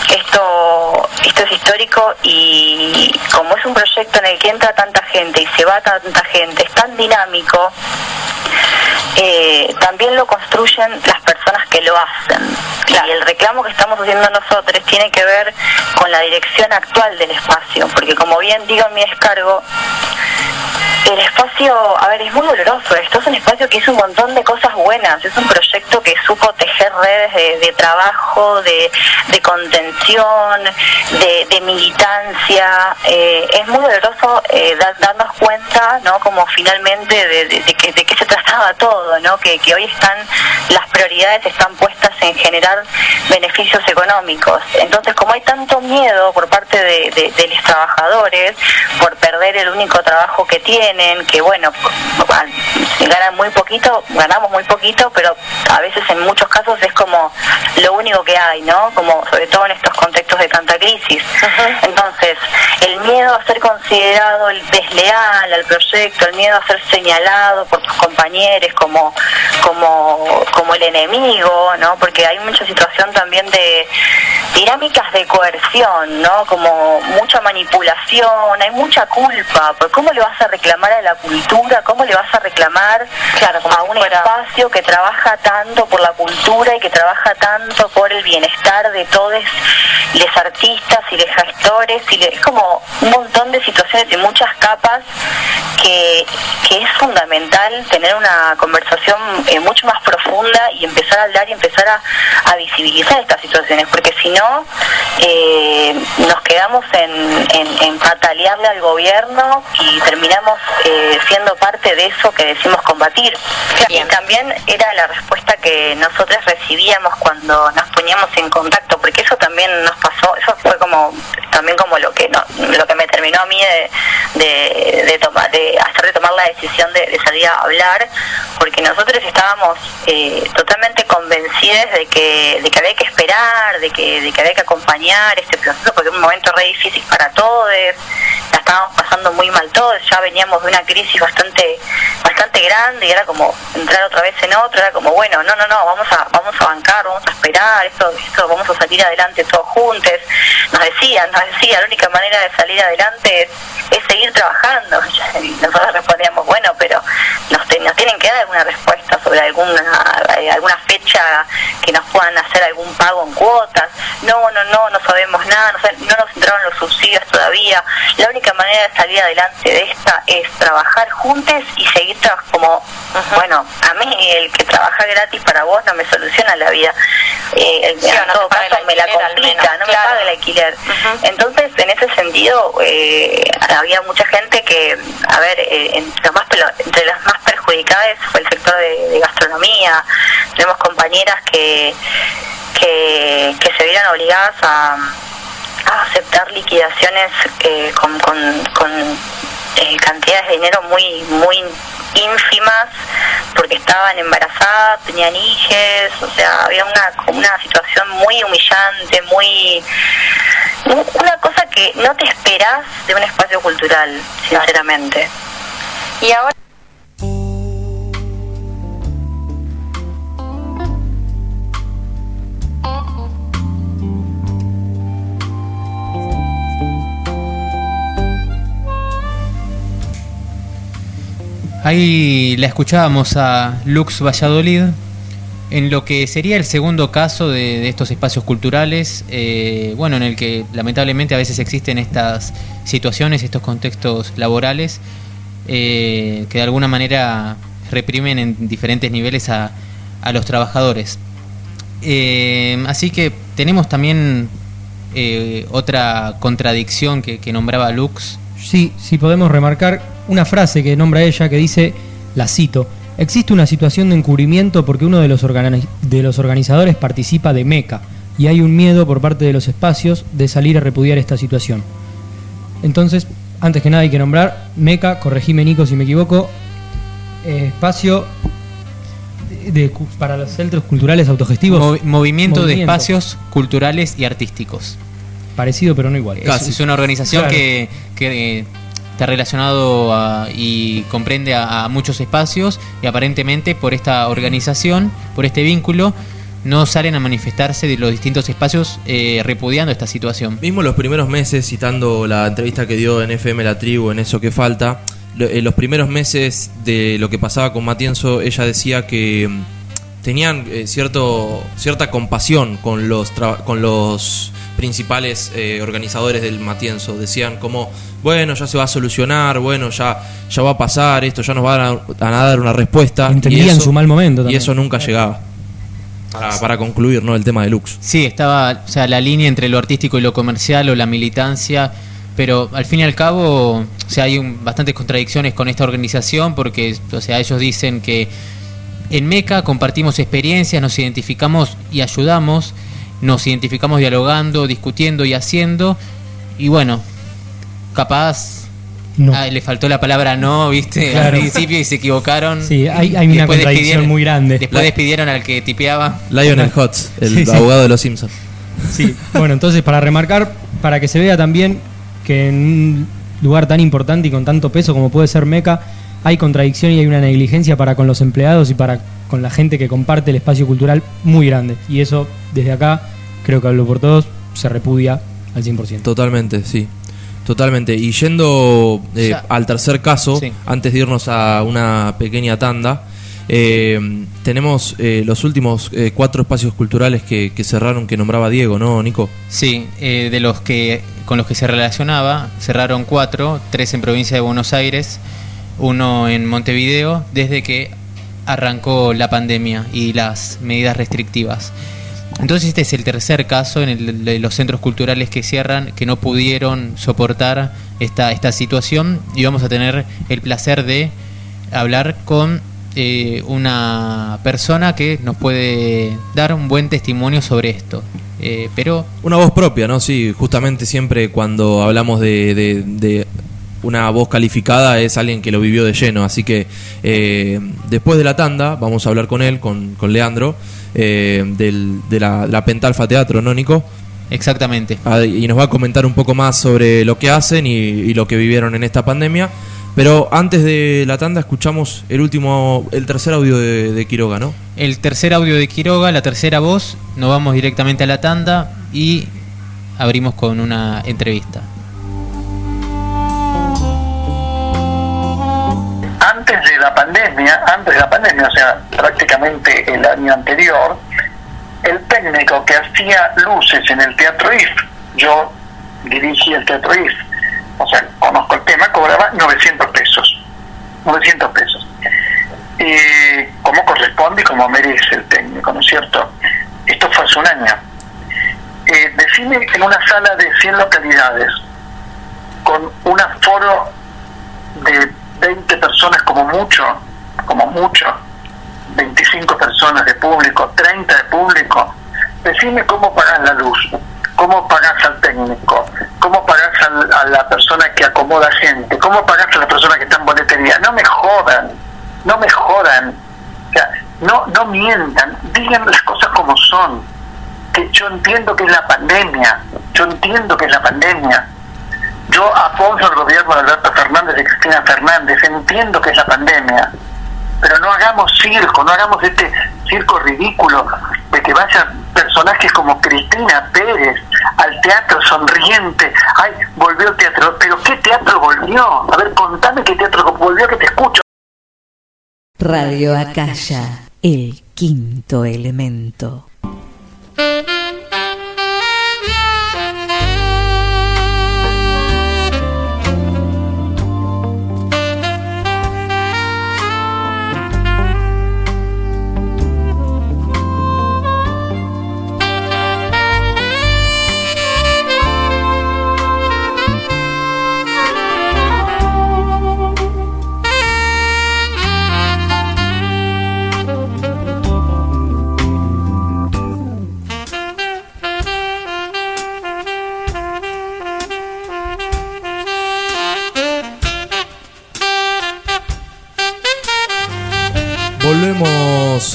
esto, esto es histórico y como es un proyecto en el que entra tanta gente y se va tanta gente, es tan dinámico, eh, también lo construyen las personas que lo hacen. Y el reclamo que estamos haciendo nosotros tiene que ver con la dirección actual del espacio, porque como bien digo en mi descargo, el espacio, a ver, es muy doloroso. Esto es un espacio que hizo un montón de cosas buenas. Es un proyecto que supo tejer redes de, trabajo, de, contención, de, militancia. Eh, es muy doloroso eh, da- darnos cuenta, ¿no? Como finalmente de, que, de qué se trataba todo, ¿no? Que, que hoy están las prioridades están puestas en generar beneficios económicos. Entonces, como hay tanto miedo por parte de los trabajadores por perder el único trabajo que tienen, que bueno, ganan muy poquito, ganamos muy poquito, pero a veces en muchos casos es como lo único que hay, ¿no? Como sobre todo en estos contextos de tanta crisis. Entonces, el miedo a ser considerado el desleal al proyecto, el miedo a ser señalado por tus compañeros como como como el enemigo, ¿no? Porque hay mucha situación también de dinámicas de coerción, ¿no? Como mucha manipulación, hay mucha culpa, por cómo le vas a reclamar a la cultura, cómo le vas a reclamar a un espacio que trabaja tanto por la cultura y que trabaja tanto por el bienestar de todos los artistas y los gestores, y le- es como un montón de situaciones y muchas capas que, que es fundamental tener una conversación eh, mucho más profunda y empezar a hablar y empezar a, a visibilizar estas situaciones, porque si no, eh, nos quedamos en, en, en patalearle al gobierno y terminamos eh, siendo parte de eso que decimos combatir. Y también era la respuesta que nosotros recibíamos cuando nos poníamos en contacto, porque eso también nos pasó, eso fue como también como lo que no, lo que me terminó a mí de, de, de tomar de hacer de tomar la decisión de, de salir a hablar porque nosotros estábamos eh, totalmente convencidas de que, de que había que esperar, de que, de que había que acompañar este proceso, porque es un momento re difícil para todos, la estábamos pasando muy mal todos, ya veníamos de una crisis bastante bastante grande y era como entrar otra vez en otro, era como, bueno, no, no, no, vamos a vamos a bancar, vamos a esperar, esto, esto vamos a salir adelante todos juntos. Nos decían, nos decían, la única manera de salir adelante es, es seguir trabajando. Y nosotros respondíamos, bueno, pero nos, nos tienen que dar alguna respuesta sobre alguna eh, alguna fecha que nos puedan hacer algún pago en cuotas. No, no, no, no sabemos nada, no, no nos entraron los subsidios todavía. La única manera de salir adelante de esta es trabajar juntos y seguir como, bueno, a mí el que trabaja gratis para vos no me soluciona la vida. Eh, en todo caso me la complica, no me paga el alquiler. Entonces, en ese sentido, eh, había mucha gente que, a ver, eh, entre, más, entre las más perjudicadas fue el sector de, gastronomía. Tenemos compañeras que, que, se vieron obligadas a, aceptar liquidaciones eh, con, con, con eh, cantidades de dinero muy muy ínfimas porque estaban embarazadas, tenían hijes, o sea, había una, una situación muy humillante, muy... Una cosa que no te esperas de un espacio cultural, sinceramente. Y ahora... Ahí la escuchábamos a Lux Valladolid en lo que sería el segundo caso de, estos espacios culturales, eh, bueno, en el que lamentablemente a veces existen estas situaciones, estos contextos laborales, eh, que de alguna manera reprimen en diferentes niveles a, los trabajadores. Eh, así que tenemos también otra contradicción que, que nombraba Lux. Sí, sí podemos remarcar una frase que nombra ella que dice, la cito, existe una situación de encubrimiento porque uno de los, de los organizadores participa de MECA y hay un miedo por parte de los espacios de salir a repudiar esta situación. Entonces, antes que nada hay que nombrar MECA, corregime Nico si me equivoco, eh, espacio de, para los centros culturales autogestivos. movimiento, de espacios culturales y artísticos. Parecido pero no igual. Es, una organización que, que está relacionado y comprende a, muchos espacios y aparentemente por esta organización, por este vínculo, no salen a manifestarse de los distintos espacios eh, repudiando esta situación. Mismo los primeros meses, citando la entrevista que dio en FM La Tribu, en eso que falta, en eh, los primeros meses de lo que pasaba con Matienzo, ella decía que mm, tenían eh, cierto, cierta compasión con los, con los principales organizadores del Matienzo. Decían como bueno, ya se va a solucionar, bueno, ya, ya va a pasar, esto ya nos va a, dar una respuesta. Entendían su mal momento Y eso nunca llegaba. Para, concluir, ¿no? El tema de Lux. Sí, estaba, o sea, la línea entre lo artístico y lo comercial o la militancia, pero al fin y al cabo, o sea, hay bastantes contradicciones con esta organización porque, o sea, ellos dicen que en MECA compartimos experiencias, nos identificamos y ayudamos, nos identificamos dialogando, discutiendo y haciendo, y bueno, capaz le faltó la palabra no, viste, al principio y se equivocaron. Sí, hay, una contradicción muy grande. Después despidieron al que tipeaba. Lionel Hutz, el abogado de los Simpsons. Sí, bueno, entonces para remarcar, para que se vea también que en un lugar tan importante y con tanto peso como puede ser Meca, hay contradicción y hay una negligencia para con los empleados y para con la gente que comparte el espacio cultural muy grande. Y eso, desde acá, creo que hablo por todos, se repudia al 100%. Totalmente, sí. Totalmente. Y yendo eh, al tercer caso, antes de irnos a una pequeña tanda, eh, tenemos eh, los últimos cuatro espacios culturales que, cerraron, que nombraba Diego, ¿no, Nico? Sí, de los que con los que se relacionaba, cerraron cuatro, tres en provincia de Buenos Aires, uno en Montevideo, desde que arrancó la pandemia y las medidas restrictivas. Entonces este es el tercer caso en el de los centros culturales que cierran, que no pudieron soportar esta, esta situación y vamos a tener el placer de hablar con eh, una persona que nos puede dar un buen testimonio sobre esto. Eh, pero una voz propia, ¿no? Sí, justamente siempre cuando hablamos de, una voz calificada es alguien que lo vivió de lleno. Así que eh, después de la tanda vamos a hablar con él, con, con Leandro, eh, del, de la, la Pentalfa Teatro, ¿no, Nico? Exactamente. Ah, y nos va a comentar un poco más sobre lo que hacen y, y lo que vivieron en esta pandemia. Pero antes de la tanda escuchamos el último, el tercer audio de, de Quiroga, ¿no? El tercer audio de Quiroga, la tercera voz, nos vamos directamente a la tanda y abrimos con una entrevista. Antes de la pandemia, o sea, prácticamente el año anterior, el técnico que hacía luces en el Teatro IF, yo dirigí el Teatro IF, o sea, conozco el tema, cobraba 900 pesos. 900 pesos. Y como corresponde y como merece el técnico, ¿no es cierto? Esto fue hace un año. Eh, define en una sala de 100 localidades, con un aforo de 20 personas como mucho, como mucho, 25 personas de público, 30 de público, decime cómo pagas la luz, cómo pagas al técnico, cómo pagas al- a la persona que acomoda gente, cómo pagas a la persona que está en boletería. No me jodan, no me jodan, o sea, no, no mientan, digan las cosas como son. Que yo entiendo que es la pandemia, yo entiendo que es la pandemia, yo apoyo al gobierno de Alberto Fernández y Cristina Fernández, entiendo que es la pandemia, pero no hagamos circo, no hagamos este circo ridículo de que vayan personajes como Cristina Pérez al teatro sonriente, ay, volvió el teatro, pero ¿qué teatro volvió? A ver, contame qué teatro volvió que te escucho. Radio Acaya, el quinto elemento.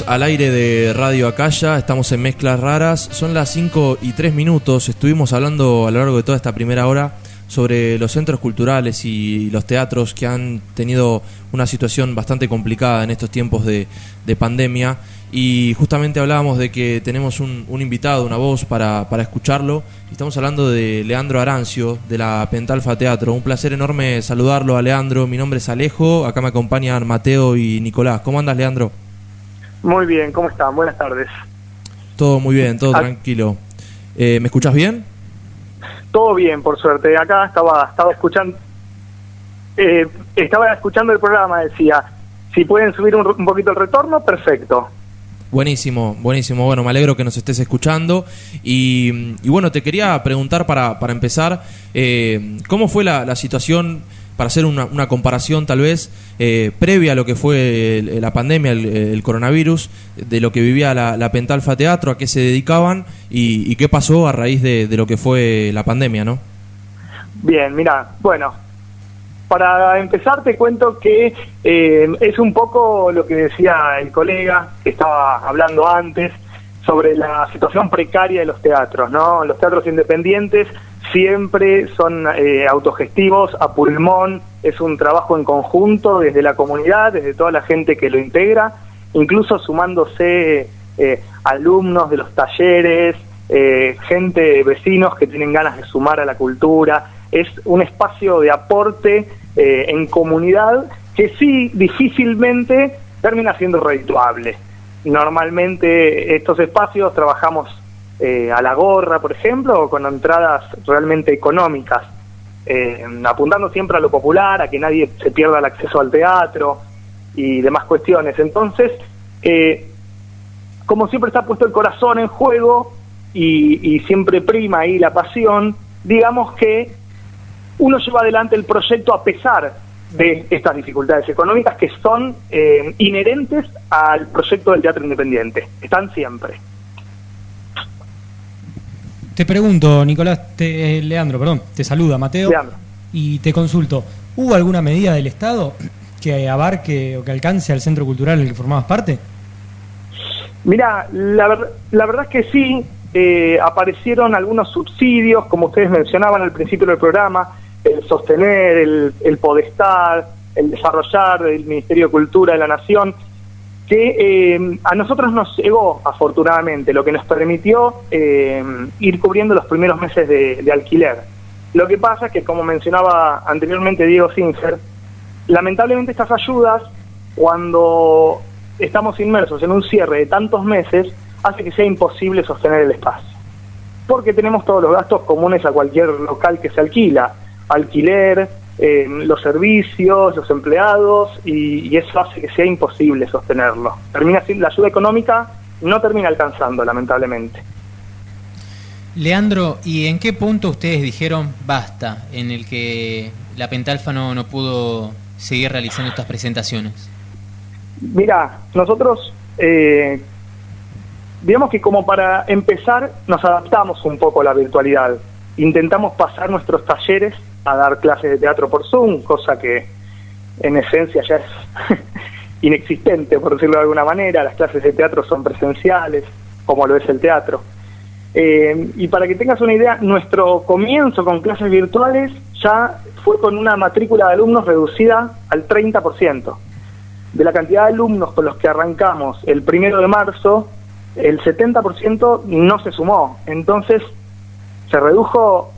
Al aire de Radio Acaya, estamos en Mezclas Raras, son las 5 y 3 minutos, estuvimos hablando a lo largo de toda esta primera hora sobre los centros culturales y los teatros que han tenido una situación bastante complicada en estos tiempos de, de pandemia y justamente hablábamos de que tenemos un, invitado, una voz para, para escucharlo. Estamos hablando de Leandro Arancio, de la Pentalfa Teatro. Un placer enorme saludarlo a Leandro. Mi nombre es Alejo, acá me acompañan Mateo y Nicolás. ¿Cómo andas, Leandro? Muy bien, ¿cómo están? Buenas tardes. Todo muy bien, todo Ah. tranquilo. Eh, ¿Me escuchas bien? Todo bien, por suerte. Acá estaba, estaba escuchando, eh, estaba escuchando el programa. Decía, si pueden subir un, un poquito el retorno, perfecto. Buenísimo, buenísimo. Bueno, me alegro que nos estés escuchando. Y, y bueno, te quería preguntar para, para empezar, eh, ¿cómo fue la, la situación, para hacer una, una comparación tal vez, eh, previa a lo que fue el- la pandemia, el, coronavirus, de lo que vivía la, la Pentalfa Teatro, a qué se dedicaban y, y qué pasó a raíz de, de lo que fue la pandemia, ¿no? Bien, mira, bueno, para empezar te cuento que eh, es un poco lo que decía el colega que estaba hablando antes sobre la situación precaria de los teatros, ¿no? Los teatros independientes siempre son eh, autogestivos, a pulmón, es un trabajo en conjunto desde la comunidad, desde toda la gente que lo integra, incluso sumándose eh, alumnos de los talleres, eh, gente, vecinos que tienen ganas de sumar a la cultura. Es un espacio de aporte eh, en comunidad que sí difícilmente termina siendo redituable. Normalmente estos espacios trabajamos eh, a la gorra, por ejemplo, o con entradas realmente económicas, eh, apuntando siempre a lo popular, a que nadie se pierda el acceso al teatro y demás cuestiones. Entonces, eh, como siempre está puesto el corazón en juego y, siempre prima ahí la pasión, digamos que uno lleva adelante el proyecto a pesar de estas dificultades económicas que son inherentes al proyecto del teatro independiente. Están siempre. Te pregunto, Nicolás, te- eh, Leandro, perdón, te saluda Mateo Leandro. y te consulto. ¿Hubo alguna medida del Estado que abarque o que alcance al centro cultural en el que formabas parte? Mira, la, la verdad es que sí, eh, aparecieron algunos subsidios, como ustedes mencionaban al principio del programa, el sostener, el, el podestar, el desarrollar del Ministerio de Cultura de la Nación, que eh, a nosotros nos llegó afortunadamente, lo que nos permitió eh, ir cubriendo los primeros meses de, de, alquiler. Lo que pasa es que, como mencionaba anteriormente Diego Sincer, lamentablemente estas ayudas, cuando estamos inmersos en un cierre de tantos meses, hace que sea imposible sostener el espacio. Porque tenemos todos los gastos comunes a cualquier local que se alquila, alquiler, eh, los servicios, los empleados, y, y, eso hace que sea imposible sostenerlo. Termina la ayuda económica no termina alcanzando, lamentablemente. Leandro, ¿y en qué punto ustedes dijeron basta en el que la Pentalfa no, no pudo seguir realizando estas presentaciones? Mira, nosotros eh, digamos que como para empezar nos adaptamos un poco a la virtualidad. Intentamos pasar nuestros talleres a dar clases de teatro por Zoom, cosa que en esencia ya es inexistente, por decirlo de alguna manera. Las clases de teatro son presenciales, como lo es el teatro. Eh, y para que tengas una idea, nuestro comienzo con clases virtuales ya fue con una matrícula de alumnos reducida al 30%. De la cantidad de alumnos con los que arrancamos el primero de marzo, el 70% no se sumó. Entonces se redujo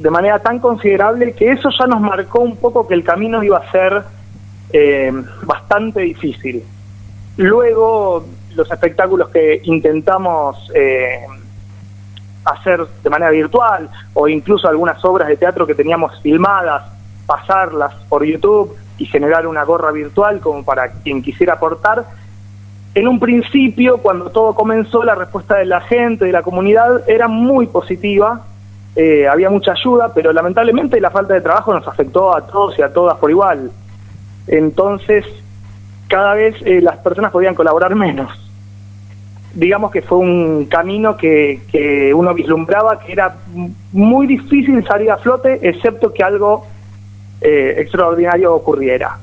de manera tan considerable que eso ya nos marcó un poco que el camino iba a ser eh, bastante difícil. Luego los espectáculos que intentamos eh, hacer de manera virtual o incluso algunas obras de teatro que teníamos filmadas, pasarlas por YouTube y generar una gorra virtual como para quien quisiera aportar, en un principio, cuando todo comenzó, la respuesta de la gente, de la comunidad, era muy positiva, eh, había mucha ayuda, pero lamentablemente la falta de trabajo nos afectó a todos y a todas por igual. Entonces, cada vez eh, las personas podían colaborar menos. Digamos que fue un camino que, que uno vislumbraba que era muy difícil salir a flote, excepto que algo eh, extraordinario ocurriera.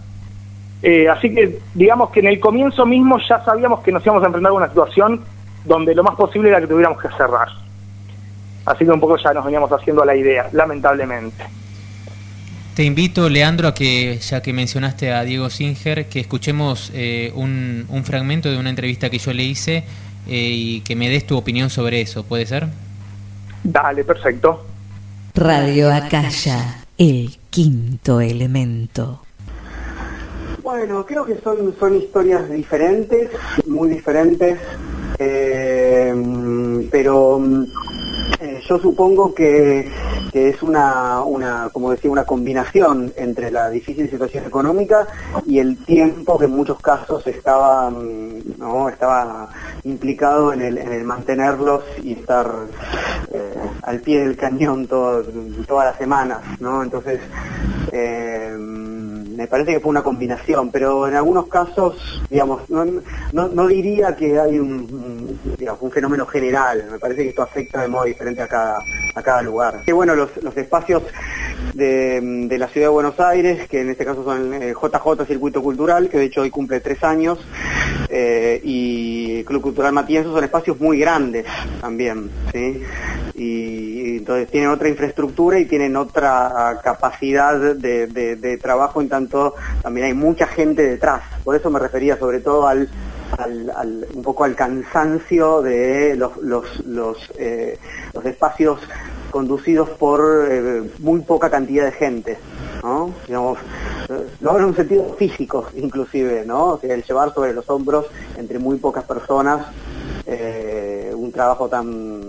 Eh, así que digamos que en el comienzo mismo ya sabíamos que nos íbamos a enfrentar a una situación donde lo más posible era que tuviéramos que cerrar. Así que un poco ya nos veníamos haciendo a la idea, lamentablemente. Te invito, Leandro, a que, ya que mencionaste a Diego Singer, que escuchemos eh, un, un, fragmento de una entrevista que yo le hice eh, y que me des tu opinión sobre eso, ¿puede ser? Dale, perfecto. Radio Acaya, el quinto elemento. Bueno, creo que son, son historias diferentes, muy diferentes, eh, pero eh, yo supongo que, es una, una, como decía, una combinación entre la difícil situación económica y el tiempo que en muchos casos estaba, ¿no? estaba implicado en el, en el mantenerlos y estar eh, al pie del cañón todo, todas las semanas, ¿no? Entonces, eh, me parece que fue una combinación, pero en algunos casos, digamos, no, no, diría que hay un, digamos, un fenómeno general, me parece que esto afecta de modo diferente a cada, a cada lugar. Y bueno, los, los espacios de, de, la ciudad de Buenos Aires, que en este caso son el JJ Circuito Cultural, que de hecho hoy cumple tres años, eh, y Club Cultural Matienzo son espacios muy grandes también, ¿sí? Y, entonces tienen otra infraestructura y tienen otra capacidad de, de, trabajo en tanto también hay mucha gente detrás. Por eso me refería sobre todo al, al, un poco al cansancio de los, los, los, eh, los espacios conducidos por eh, muy poca cantidad de gente, ¿no? Digamos, no en un sentido físico inclusive, ¿no? O sea, el llevar sobre los hombros entre muy pocas personas eh, un trabajo tan,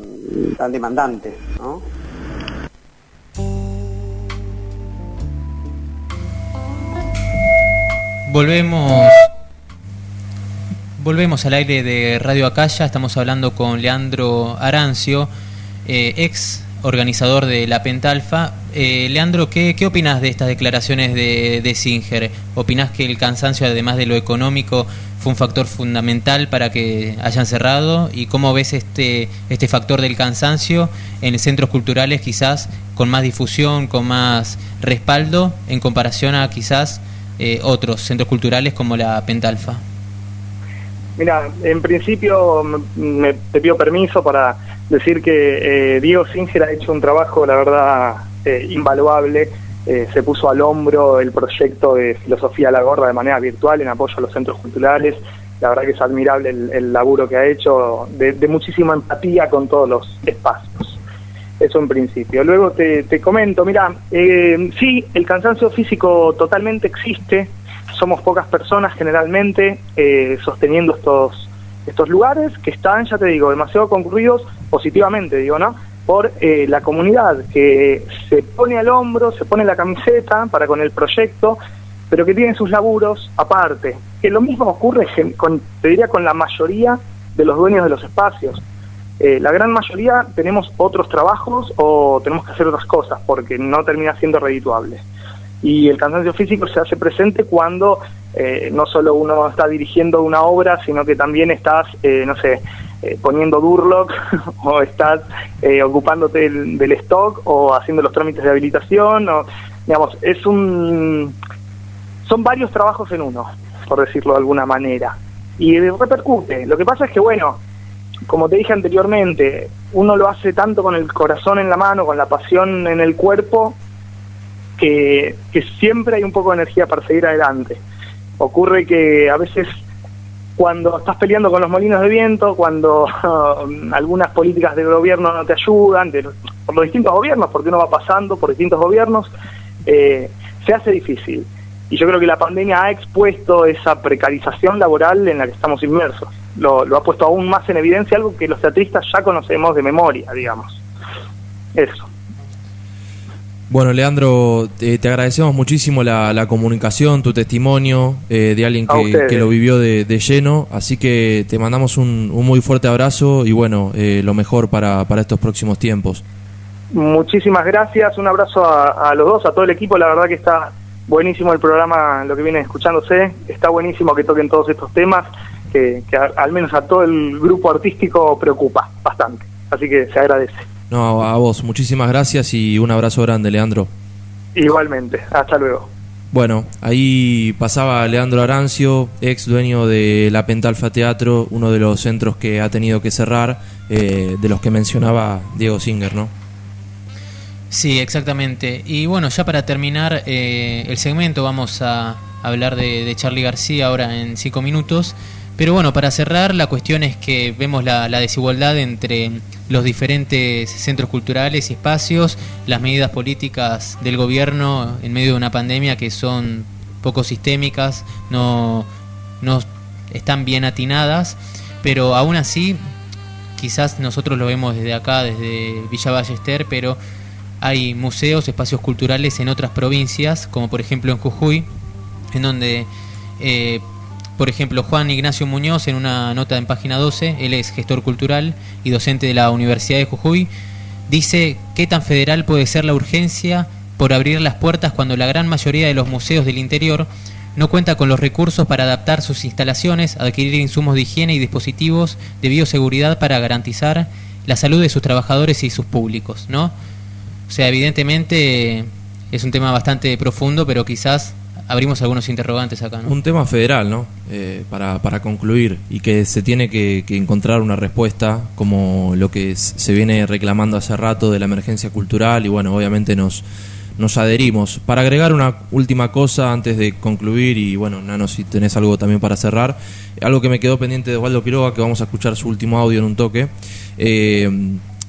tan demandante, ¿no? Volvemos volvemos al aire de Radio Acaya, estamos hablando con Leandro Arancio, eh, ex organizador de la Pentalfa. Eh, Leandro, ¿qué, ¿qué opinas de estas declaraciones de, de Singer? ¿Opinas que el cansancio, además de lo económico, fue un factor fundamental para que hayan cerrado? ¿Y cómo ves este, este factor del cansancio en centros culturales quizás con más difusión, con más respaldo en comparación a quizás eh, otros centros culturales como la Pentalfa? Mira, en principio me, te pido permiso para decir que eh, Diego Singer ha hecho un trabajo, la verdad, eh, invaluable. Eh, se puso al hombro el proyecto de Filosofía la Gorda de manera virtual en apoyo a los centros culturales. La verdad que es admirable el, laburo que ha hecho, de, muchísima empatía con todos los espacios. Eso en principio. Luego te, te comento, mira, sí, el cansancio físico totalmente existe, somos pocas personas generalmente eh, sosteniendo estos, estos lugares que están, ya te digo, demasiado concurridos positivamente, digo, ¿no? Por eh, la comunidad que se pone al hombro, se pone la camiseta para con el proyecto, pero que tiene sus laburos aparte. Que lo mismo ocurre, con, te diría, con la mayoría de los dueños de los espacios. Eh, la gran mayoría tenemos otros trabajos o tenemos que hacer otras cosas porque no termina siendo redituable y el cansancio físico se hace presente cuando eh, no solo uno está dirigiendo una obra, sino que también estás, eh, no sé, eh, poniendo Durlock o estás ocupándote del, stock o haciendo los trámites de habilitación, o, digamos, es un... Son varios trabajos en uno, por decirlo de alguna manera. Y repercute. Lo que pasa es que, bueno, como te dije anteriormente, uno lo hace tanto con el corazón en la mano, con la pasión en el cuerpo, que, siempre hay un poco de energía para seguir adelante. Ocurre que a veces cuando estás peleando con los molinos de viento, cuando algunas políticas del gobierno no te ayudan, por los distintos gobiernos, porque uno va pasando por distintos gobiernos, eh, se hace difícil. Y yo creo que la pandemia ha expuesto esa precarización laboral en la que estamos inmersos. Lo, lo ha puesto aún más en evidencia, algo que los teatristas ya conocemos de memoria, digamos. Eso. Bueno, Leandro, eh, te agradecemos muchísimo la, comunicación, tu testimonio eh, de alguien que, lo vivió de, lleno, así que te mandamos un, muy fuerte abrazo y bueno, eh, lo mejor para, para, estos próximos tiempos. Muchísimas gracias, un abrazo a, los dos, a todo el equipo, la verdad que está buenísimo el programa, lo que viene escuchándose, está buenísimo que toquen todos estos temas, que, que al menos a todo el grupo artístico preocupa bastante, así que se agradece. No, a vos, muchísimas gracias y un abrazo grande, Leandro. Igualmente, hasta luego. Bueno, ahí pasaba Leandro Arancio, ex dueño de la Pentalfa Teatro, uno de los centros que ha tenido que cerrar, eh, de los que mencionaba Diego Singer, ¿no? Sí, exactamente. Y bueno, ya para terminar eh, el segmento vamos a hablar de, de Charlie García ahora en cinco minutos. Pero bueno, para cerrar, la cuestión es que vemos la, desigualdad entre los diferentes centros culturales y espacios, las medidas políticas del gobierno en medio de una pandemia que son poco sistémicas, no, no están bien atinadas, pero aún así, quizás nosotros lo vemos desde acá, desde Villa Ballester, pero hay museos, espacios culturales en otras provincias, como por ejemplo en Jujuy, en donde eh, por ejemplo, Juan Ignacio Muñoz, en una nota en página 12, él es gestor cultural y docente de la Universidad de Jujuy, dice qué tan federal puede ser la urgencia por abrir las puertas cuando la gran mayoría de los museos del interior no cuenta con los recursos para adaptar sus instalaciones, adquirir insumos de higiene y dispositivos de bioseguridad para garantizar la salud de sus trabajadores y sus públicos, ¿no? O sea, evidentemente es un tema bastante profundo, pero quizás abrimos algunos interrogantes acá. Un tema federal, ¿no? Eh, para, para concluir, y que se tiene que, encontrar una respuesta como lo que se viene reclamando hace rato de la emergencia cultural, y bueno, obviamente nos, nos adherimos. Para agregar una última cosa antes de concluir, y bueno, Nano, si tenés algo también para cerrar, algo que me quedó pendiente de Osvaldo Quiroga, que vamos a escuchar su último audio en un toque, eh,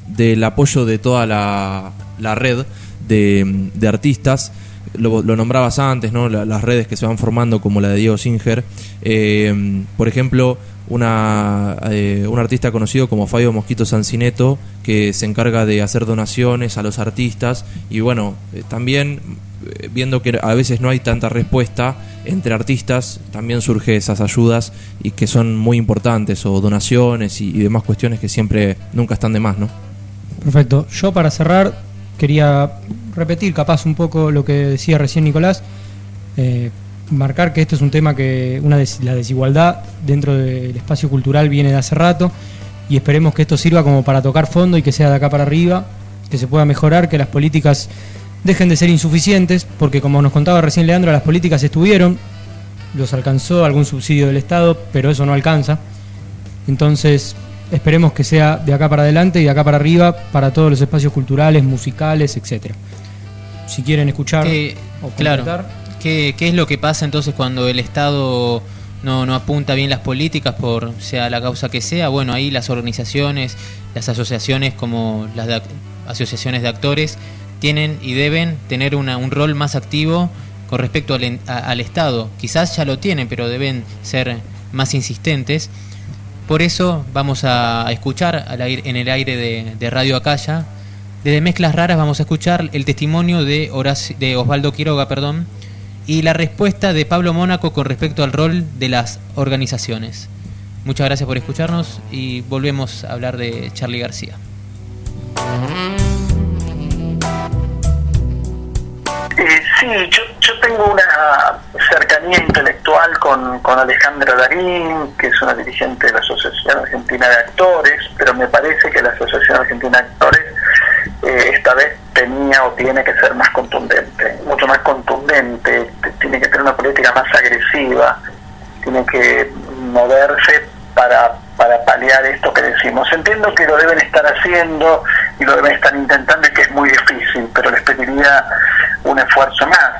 del apoyo de toda la, la red de, de artistas lo, nombrabas antes, ¿no? las redes que se van formando como la de Diego Singer. Eh, por ejemplo, una, eh, un artista conocido como Fabio Mosquito Sancineto, que se encarga de hacer donaciones a los artistas. Y bueno, eh, también viendo que a veces no hay tanta respuesta entre artistas, también surge esas ayudas y que son muy importantes, o donaciones y, y demás cuestiones que siempre nunca están de más, ¿no? Perfecto. Yo para cerrar quería repetir capaz un poco lo que decía recién Nicolás, eh, marcar que esto es un tema que una la desigualdad dentro del espacio cultural viene de hace rato y esperemos que esto sirva como para tocar fondo y que sea de acá para arriba, que se pueda mejorar, que las políticas dejen de ser insuficientes, porque como nos contaba recién Leandro, las políticas estuvieron, los alcanzó algún subsidio del Estado, pero eso no alcanza. Entonces, esperemos que sea de acá para adelante y de acá para arriba para todos los espacios culturales, musicales, etcétera. Si quieren escuchar o claro. ¿Qué, qué es lo que pasa entonces cuando el Estado no, no apunta bien las políticas por sea la causa que sea? Bueno, ahí las organizaciones, las asociaciones como las de asociaciones de actores tienen y deben tener una- un rol más activo con respecto al, a- al Estado. Quizás ya lo tienen, pero deben ser más insistentes. Por eso vamos a escuchar al aire- en el aire de, de Radio Acaya. Desde Mezclas Raras vamos a escuchar el testimonio de, Osvaldo Quiroga perdón, y la respuesta de Pablo Mónaco con respecto al rol de las organizaciones. Muchas gracias por escucharnos y volvemos a hablar de Charlie García. Eh, sí, yo, yo tengo una cercanía intelectual con, con Alejandra Darín, que es una dirigente de la Asociación Argentina de Actores, pero me parece que la Asociación Argentina de Actores eh, esta vez tenía o tiene que ser más contundente, mucho más contundente, tiene que tener una política más agresiva, tiene que moverse para, para paliar esto que decimos. Entiendo que lo deben estar haciendo y lo deben estar intentando y que es muy difícil, pero les pediría un esfuerzo más.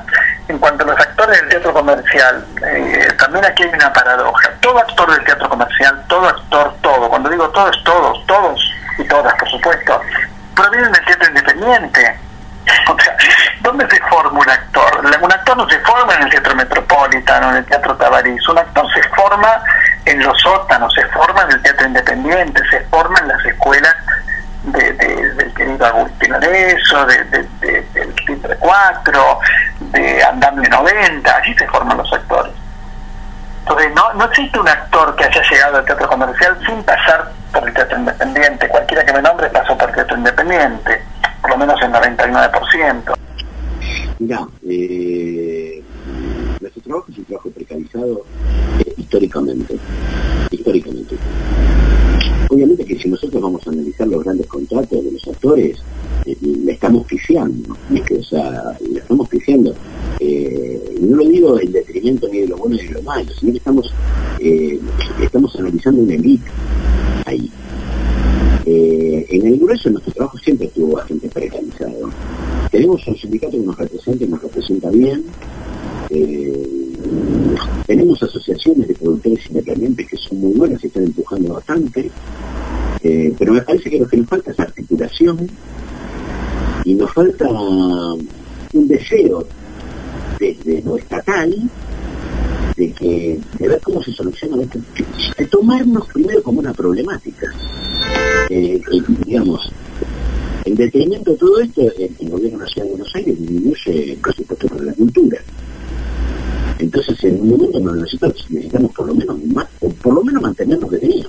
En cuanto a los actores del teatro comercial, eh, también aquí hay una paradoja. Todo actor del teatro comercial, todo actor, todo, cuando digo todos, todos, todos y todas, por supuesto, provienen del teatro independiente. O sea, ¿dónde se forma un actor? Un actor no se forma en el Teatro Metropolitano, en el Teatro Tabarís. Un actor se forma en los sótanos, se forma en el Teatro Independiente, se forma en las escuelas de, de- del querido Agustín Arezo, de, de, de- del Titre 4, de Andamble 90, allí se forman los actores. Entonces, no, no existe un actor que haya llegado al teatro comercial sin pasar por el teatro independiente. Cualquiera que me nombre pasó por el teatro independiente, por lo menos el 99%. Mira, eh, nuestro trabajo es un trabajo precarizado eh, históricamente. Históricamente. Obviamente que si nosotros vamos a analizar los grandes contratos de los actores, eh, le estamos pifiando, que, o sea, le estamos pifiando. Eh, no lo digo en detrimento ni de lo bueno ni de lo malo, sino que estamos, eh, estamos analizando una elite ahí. Eh, en el grueso nuestro trabajo siempre estuvo bastante precarizado. Tenemos un sindicato que nos representa y nos representa bien. Eh, tenemos asociaciones de productores independientes que son muy buenas y están empujando bastante. Eh, pero me parece que lo que nos falta es articulación y nos falta un deseo desde lo estatal de que ver cómo se soluciona esto, de tomarnos primero como una problemática. Eh, digamos, en detrimento de todo esto, el, gobierno de la Ciudad de Buenos Aires disminuye el presupuesto para la cultura. Entonces, en un momento no necesitamos, necesitamos por lo menos más, por lo menos mantener lo.